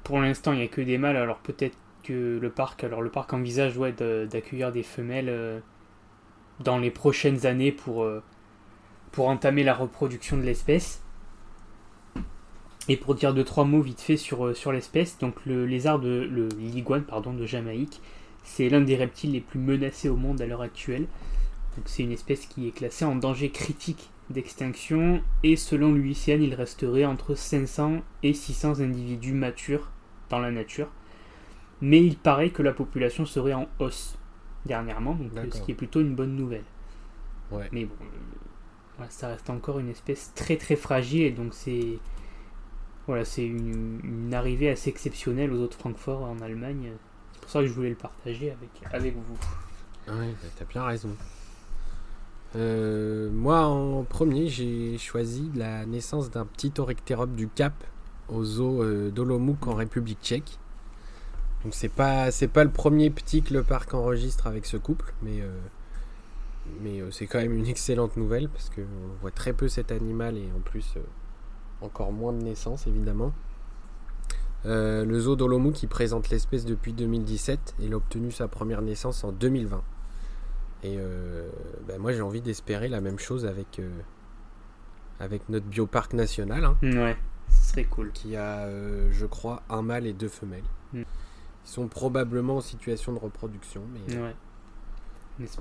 Pour l'instant, il n'y a que des mâles, alors peut-être que le parc, alors le parc envisage ouais, d'accueillir des femelles euh, dans les prochaines années pour, pour entamer la reproduction de l'espèce. Et pour dire deux trois mots vite fait sur, sur l'espèce, donc le lézard de le l'iguane pardon de Jamaïque, c'est l'un des reptiles les plus menacés au monde à l'heure actuelle. Donc c'est une espèce qui est classée en danger critique d'extinction et selon l'UICN, il resterait entre 500 et 600 individus matures dans la nature. Mais il paraît que la population serait en hausse dernièrement, donc ce qui est plutôt une bonne nouvelle. Mais bon, euh, ça reste encore une espèce très très fragile et donc c'est voilà, c'est une, arrivée assez exceptionnelle aux autres Francfort en Allemagne. C'est pour ça que je voulais le partager avec, avec vous. Oui, bah, t'as bien raison. Euh, moi, en premier, j'ai choisi la naissance d'un petit Oryctérope du Cap au zoo euh, d'Olomouc en République tchèque. Donc c'est pas c'est pas le premier petit que le parc enregistre avec ce couple, mais euh, mais c'est quand même une excellente nouvelle parce qu'on voit très peu cet animal et en plus encore moins de naissances évidemment. le zoo d'Olomouc qui présente l'espèce depuis 2017, il a obtenu sa première naissance en 2020. Et euh, ben moi, j'ai envie d'espérer la même chose avec, euh, avec notre bioparc national. Hein, ouais, ce serait cool. Qui a, euh, je crois, un mâle et deux femelles. Mm. Ils sont probablement en situation de reproduction. Mais, ouais.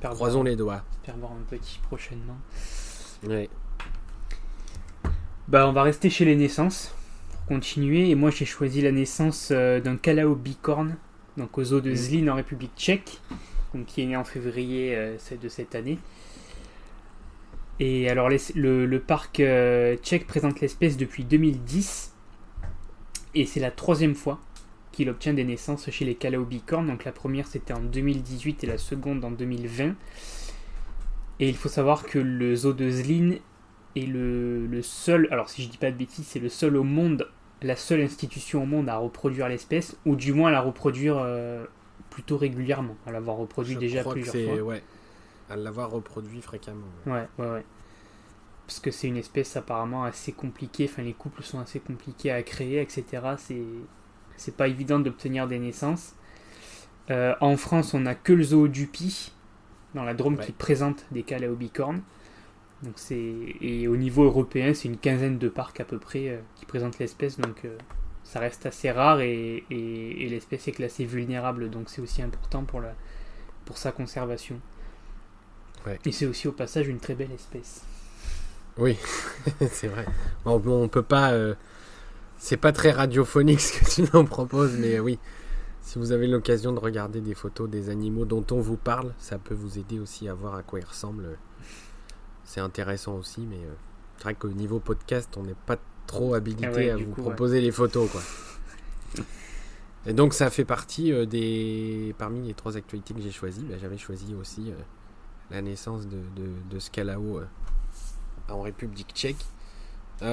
Croisons les doigts. On espère voir un petit prochainement. Ouais. Bah, on va rester chez les naissances pour continuer. Et moi, j'ai choisi la naissance d'un Calao bicorne, donc au zoo de. Zlin en République tchèque qui est né en février euh, de cette année. Et alors le, parc euh, tchèque présente l'espèce depuis 2010 et c'est la troisième fois qu'il obtient des naissances chez les Calaobicornes. Donc la première c'était en 2018 et la seconde en 2020. Et il faut savoir que le zoo de Zlin est le, seul, alors si je dis pas de bêtises, c'est le seul au monde, la seule institution au monde à reproduire l'espèce, ou du moins à la reproduire euh, plutôt régulièrement, à l'avoir reproduit déjà plusieurs fois. Ouais, à l'avoir reproduit fréquemment. Ouais, ouais, ouais. Parce que c'est une espèce apparemment assez compliquée, enfin les couples sont assez compliqués à créer, etc. C'est, c'est pas évident d'obtenir des naissances. Euh, en France, on a que le zoo du Pi, dans la Drôme, qui présente des caléobicornes. Donc c'est et au niveau européen, c'est une quinzaine de parcs à peu près euh, qui présentent l'espèce. Donc euh, ça reste assez rare et, l'espèce est classée vulnérable, donc c'est aussi important pour, la, pour sa conservation. Et c'est aussi au passage une très belle espèce. Oui, c'est vrai. On, on peut pas. Euh, c'est pas très radiophonique ce que tu nous proposes, mais oui. Si vous avez l'occasion de regarder des photos des animaux dont on vous parle, ça peut vous aider aussi à voir à quoi ils ressemblent. C'est intéressant aussi, mais euh, c'est vrai qu'au niveau podcast, on n'est pas trop habilité ah à vous proposer les photos. Quoi. Et donc ça fait partie euh, des... Parmi les trois actualités que j'ai choisies, bah, j'avais choisi aussi euh, la naissance de, de, Scalao en République tchèque. Bah,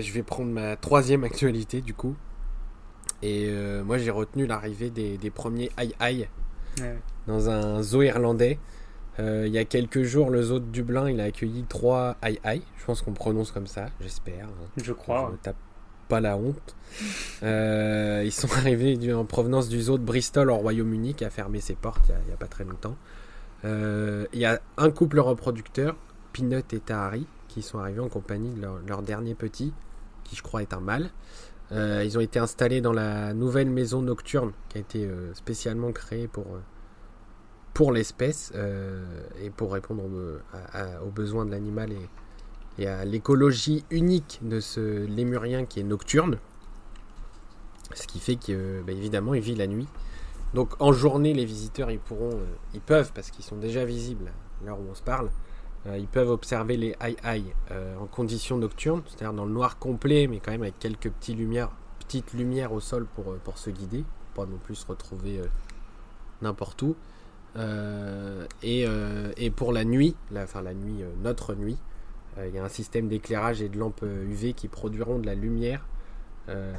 je vais prendre ma troisième actualité du coup. Et moi j'ai retenu l'arrivée des, des, premiers aïe aïe dans un zoo irlandais. Il y a quelques jours, le zoo de Dublin, il a accueilli trois aïe aïe. Je pense qu'on prononce comme ça, j'espère. Je crois. Je tape pas la honte. Euh, ils sont arrivés en provenance du zoo de Bristol au Royaume-Uni qui a fermé ses portes il n'y a, pas très longtemps. Euh, il y a un couple reproducteur, Peanut et Tahari, qui sont arrivés en compagnie de leur, dernier petit, qui je crois est un mâle. Euh, ils ont été installés dans la nouvelle maison nocturne qui a été spécialement créée pour, pour l'espèce et pour répondre aux besoins de l'animal et, a l'écologie unique de ce lémurien qui est nocturne. Ce qui fait que, bah, il vit la nuit. Donc en journée, les visiteurs, ils pourront, euh, ils peuvent, parce qu'ils sont déjà visibles à l'heure où on se parle, euh, ils peuvent observer les aïe aïe euh, en conditions nocturnes, c'est-à-dire dans le noir complet, mais quand même avec quelques petites lumières, petites lumières au sol pour, pour se guider, pour pas non plus se retrouver n'importe où. Et, et, pour la nuit, la, enfin la nuit, notre nuit, euh, il y a un système d'éclairage et de lampes UV euh, qui produiront de la lumière euh,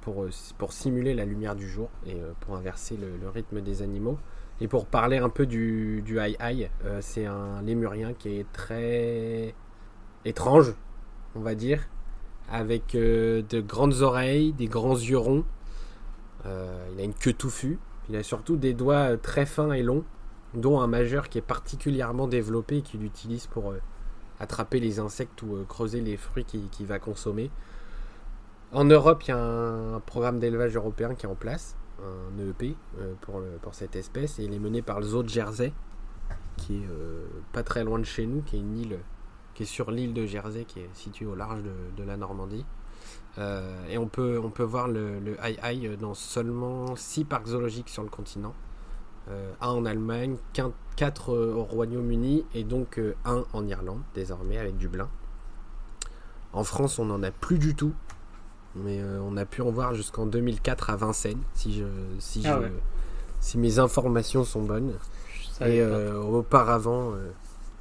pour, pour simuler la lumière du jour et pour inverser le, rythme des animaux. Et pour parler un peu du, du high c'est un lémurien qui est très étrange, on va dire, avec de grandes oreilles, des grands yeux ronds. il a une queue touffue. Il a surtout des doigts très fins et longs, dont un majeur qui est particulièrement développé et qu'il utilise pour euh, attraper les insectes ou euh, creuser les fruits qu'il va consommer. En Europe, il y a un, programme d'élevage européen qui est en place, un EEP pour, cette espèce, et il est mené par le zoo de Jersey, qui est pas très loin de chez nous, qui est sur l'île de Jersey, qui est située au large de, la Normandie. Et on peut, on peut voir le, le hai dans seulement 6 parcs zoologiques sur le continent. Euh, un en Allemagne, 4 euh, au Royaume-Uni et donc euh, un en Irlande désormais avec Dublin. En France, on n'en a plus du tout, mais on a pu en voir jusqu'en 2004 à Vincennes, si, je, si, ah si mes informations sont bonnes. Et auparavant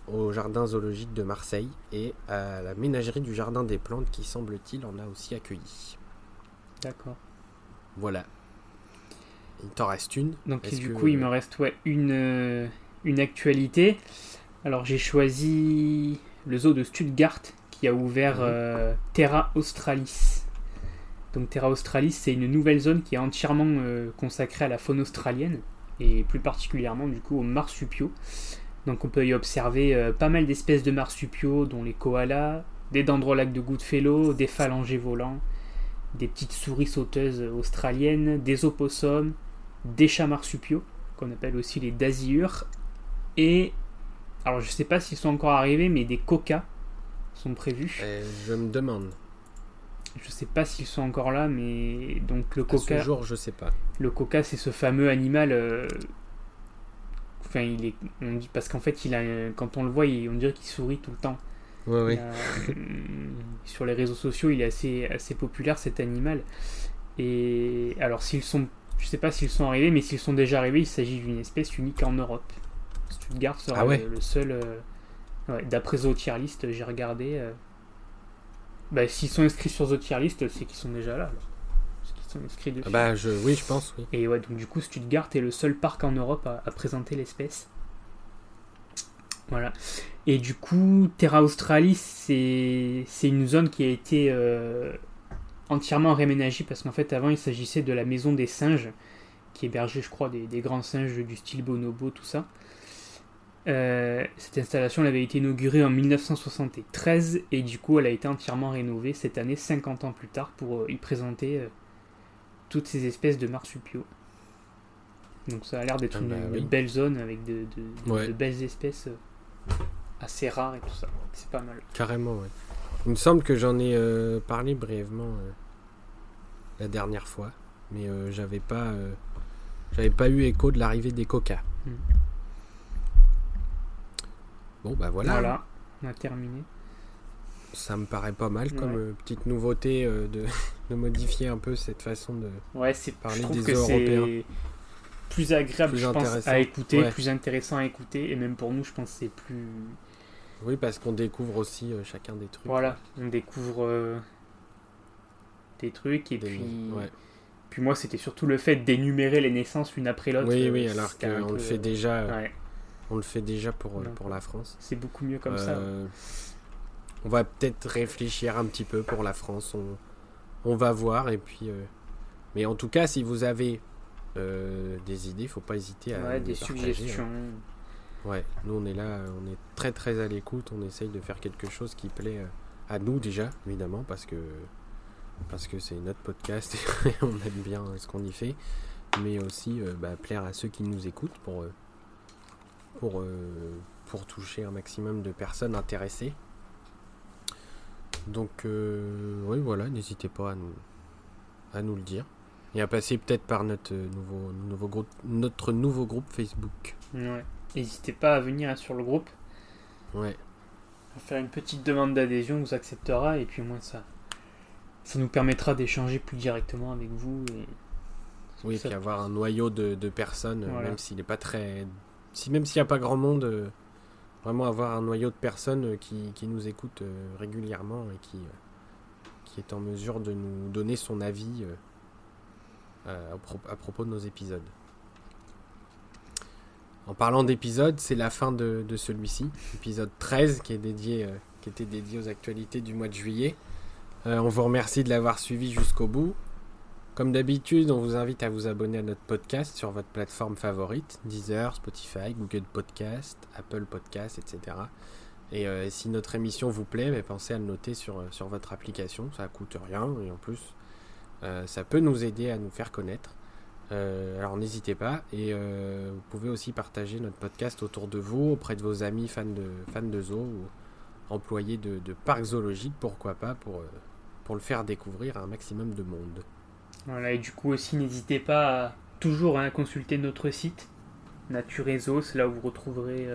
au jardin zoologique de Marseille et à la ménagerie du jardin des plantes qui semble-t-il en a aussi accueilli. D'accord. Voilà. Il t'en reste une. Donc du coup, il me reste ouais, une, euh, une actualité. Alors j'ai choisi le zoo de Stuttgart qui a ouvert mhm. euh, Terra Australis. Donc Terra Australis, c'est une nouvelle zone qui est entièrement euh, consacrée à la faune australienne et plus particulièrement du coup aux marsupiaux. Donc on peut y observer pas mal d'espèces de marsupiaux, dont les koalas, des dendrolacs de Goodfellow, des phalangés volants, des petites souris sauteuses australiennes, des opossums, des chats marsupiaux, qu'on appelle aussi les dasyures, et alors je sais pas s'ils sont encore arrivés, mais des cocas sont prévus. je me demande. Je sais pas s'ils sont encore là, mais donc le coca. ce jour, je sais pas. Le coca, c'est ce fameux animal. Euh, enfin, il est. On dit parce qu'en fait, il a. Quand on le voit, on dirait qu'il sourit tout le temps. Ouais, ouais. sur les réseaux sociaux, il est assez, assez populaire cet animal. Et alors, s'ils sont je sais pas s'ils sont arrivés, mais s'ils sont déjà arrivés, il s'agit d'une espèce unique en Europe. Stuttgart sera ah le, seul. Euh, d'après Zotier List, j'ai regardé. Euh, bah, s'ils sont inscrits sur Zotier List, c'est qu'ils sont déjà là. Dessus. Ah bah, je, oui, je pense, oui. Et ouais, donc du coup, Stuttgart est le seul parc en Europe à, présenter l'espèce. Voilà. Et du coup, Terra Australis, c'est une zone qui a été euh, entièrement réménagé parce qu'en fait avant il s'agissait de la maison des singes qui hébergeait je crois des, grands singes du style bonobo tout ça. Euh, cette installation avait été inaugurée en 1973 et du coup elle a été entièrement rénovée cette année 50 ans plus tard pour euh, y présenter toutes ces espèces de marsupiaux. Donc ça a l'air d'être ah une, bah belle zone avec de, belles espèces assez rares et tout ça. C'est pas mal. Carrément ouais. Il me semble que j'en ai parlé brièvement la dernière fois, mais euh, j'avais pas, euh, j'avais pas eu écho de l'arrivée des Coca. Hmm. Bon bah voilà. Voilà, on a terminé. Ça me paraît pas mal comme euh, petite nouveauté de, de, modifier un peu cette façon de ouais, c'est, parler des Européens. Plus agréable, je pense, à écouter, plus intéressant à écouter, et même pour nous, je pense que c'est plus. Oui, parce qu'on découvre aussi chacun des trucs. Voilà, on découvre des trucs. Et puis, puis moi, c'était surtout le fait d'énumérer les naissances une après l'autre. Oui, oui, euh, alors qu'on le fait déjà. On le fait déjà pour, euh, pour la France. C'est beaucoup mieux comme ça. Euh, on va peut-être réfléchir un petit peu pour la France. On, on va voir. Et puis, Mais en tout cas, si vous avez des idées, faut pas hésiter à. Ouais, des hein. suggestions. Ouais, nous on est là, on est très très à l'écoute. On essaye de faire quelque chose qui plaît à nous déjà, évidemment, parce que parce que c'est notre podcast et on aime bien ce qu'on y fait, mais aussi euh, bah, plaire à ceux qui nous écoutent pour, euh, pour, euh, pour toucher un maximum de personnes intéressées. Donc, oui, voilà, n'hésitez pas à nous, à nous le dire et à passer peut-être par notre nouveau, nouveau groupe, notre nouveau groupe Facebook. Ouais. N'hésitez pas à venir sur le groupe. Ouais. faire une petite demande d'adhésion, on vous acceptera et puis au moins ça, ça nous permettra d'échanger plus directement avec vous. Et... Oui, et avoir un noyau de, personnes, même s'il n'est pas très. Si, même s'il n'y a pas grand monde, euh, vraiment avoir un noyau de personnes euh, qui, qui nous écoutent euh, régulièrement et qui, qui est en mesure de nous donner son avis à, propos de nos épisodes. En parlant d'épisodes, c'est la fin de, celui-ci, épisode 13, qui, est dédié, qui était dédié aux actualités du mois de juillet. Euh, on vous remercie de l'avoir suivi jusqu'au bout. Comme d'habitude, on vous invite à vous abonner à notre podcast sur votre plateforme favorite, Deezer, Spotify, Google Podcast, Apple Podcast, etc. Et euh, si notre émission vous plaît, bah, pensez à le noter sur, euh, sur votre application, ça coûte rien et en plus euh, ça peut nous aider à nous faire connaître. alors n'hésitez pas et vous pouvez aussi partager notre podcast autour de vous, auprès de vos amis fans de, fans de zoo ou employés de, de parcs zoologiques, pourquoi pas, pour, pour le faire découvrir à un maximum de monde. Voilà, et du coup aussi n'hésitez pas à toujours à hein, consulter notre site Naturezo, c'est là où vous retrouverez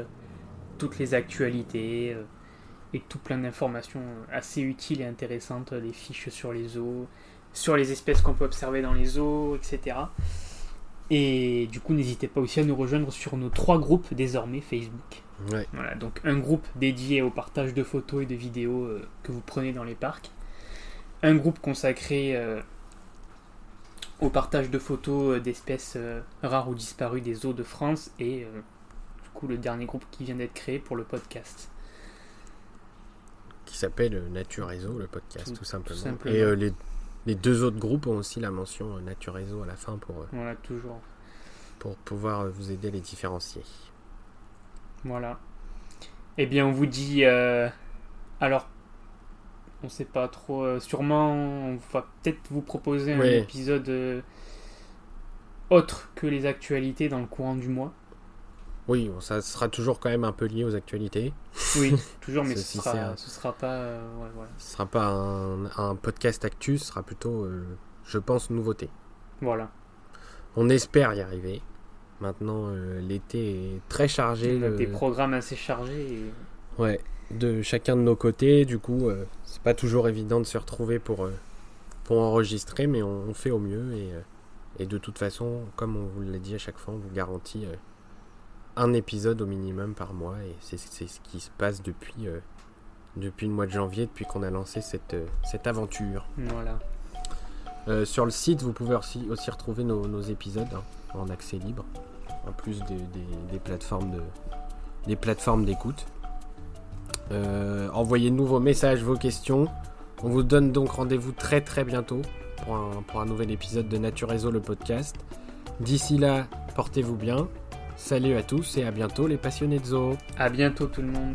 toutes les actualités euh, et tout plein d'informations assez utiles et intéressantes, des fiches sur les zoos, sur les espèces qu'on peut observer dans les zoos, etc. Et du coup, n'hésitez pas aussi à nous rejoindre sur nos trois groupes désormais Facebook. Voilà, donc un groupe dédié au partage de photos et de vidéos euh, que vous prenez dans les parcs. Un groupe consacré euh, au partage de photos d'espèces rares ou disparues des zoos de France et le dernier groupe qui vient d'être créé pour le podcast. Qui s'appelle Nature Réseau, le podcast, tout, simplement. Et euh, les, les, deux autres groupes ont aussi la mention euh, Nature Réseau à la fin pour, euh, voilà, toujours. pour pouvoir vous aider à les différencier. Voilà. Eh bien, on vous dit. alors, on sait pas trop. sûrement, on va peut-être vous proposer un épisode autre que les actualités dans le courant du mois. Oui, ça sera toujours quand même un peu lié aux actualités. Oui, toujours, mais ce, sera, ce sera pas. Euh, ce sera pas un, podcast actu, ce sera plutôt, euh, je pense, nouveauté. Voilà. On espère y arriver. Maintenant, euh, l'été est très chargé. Des programmes assez chargés. Ouais, de chacun de nos côtés. Du coup, c'est pas toujours évident de se retrouver pour, pour enregistrer, mais on, fait au mieux. Et, et, de toute façon, comme on vous l'a dit à chaque fois, on vous garantit un épisode au minimum par mois et c'est ce qui se passe depuis, euh, depuis le mois de janvier, depuis qu'on a lancé cette, euh, cette aventure. Voilà. Euh, sur le site, vous pouvez aussi, aussi retrouver nos, nos épisodes hein, en accès libre, en plus des, des, plateformes de des plateformes d'écoute. Envoyez-nous vos messages, vos questions. On vous donne donc rendez-vous très très bientôt pour un, pour un nouvel épisode de Nature Réseau, le podcast. D'ici là, portez-vous bien Salut à tous et à bientôt les passionnés de zoo. À bientôt tout le monde.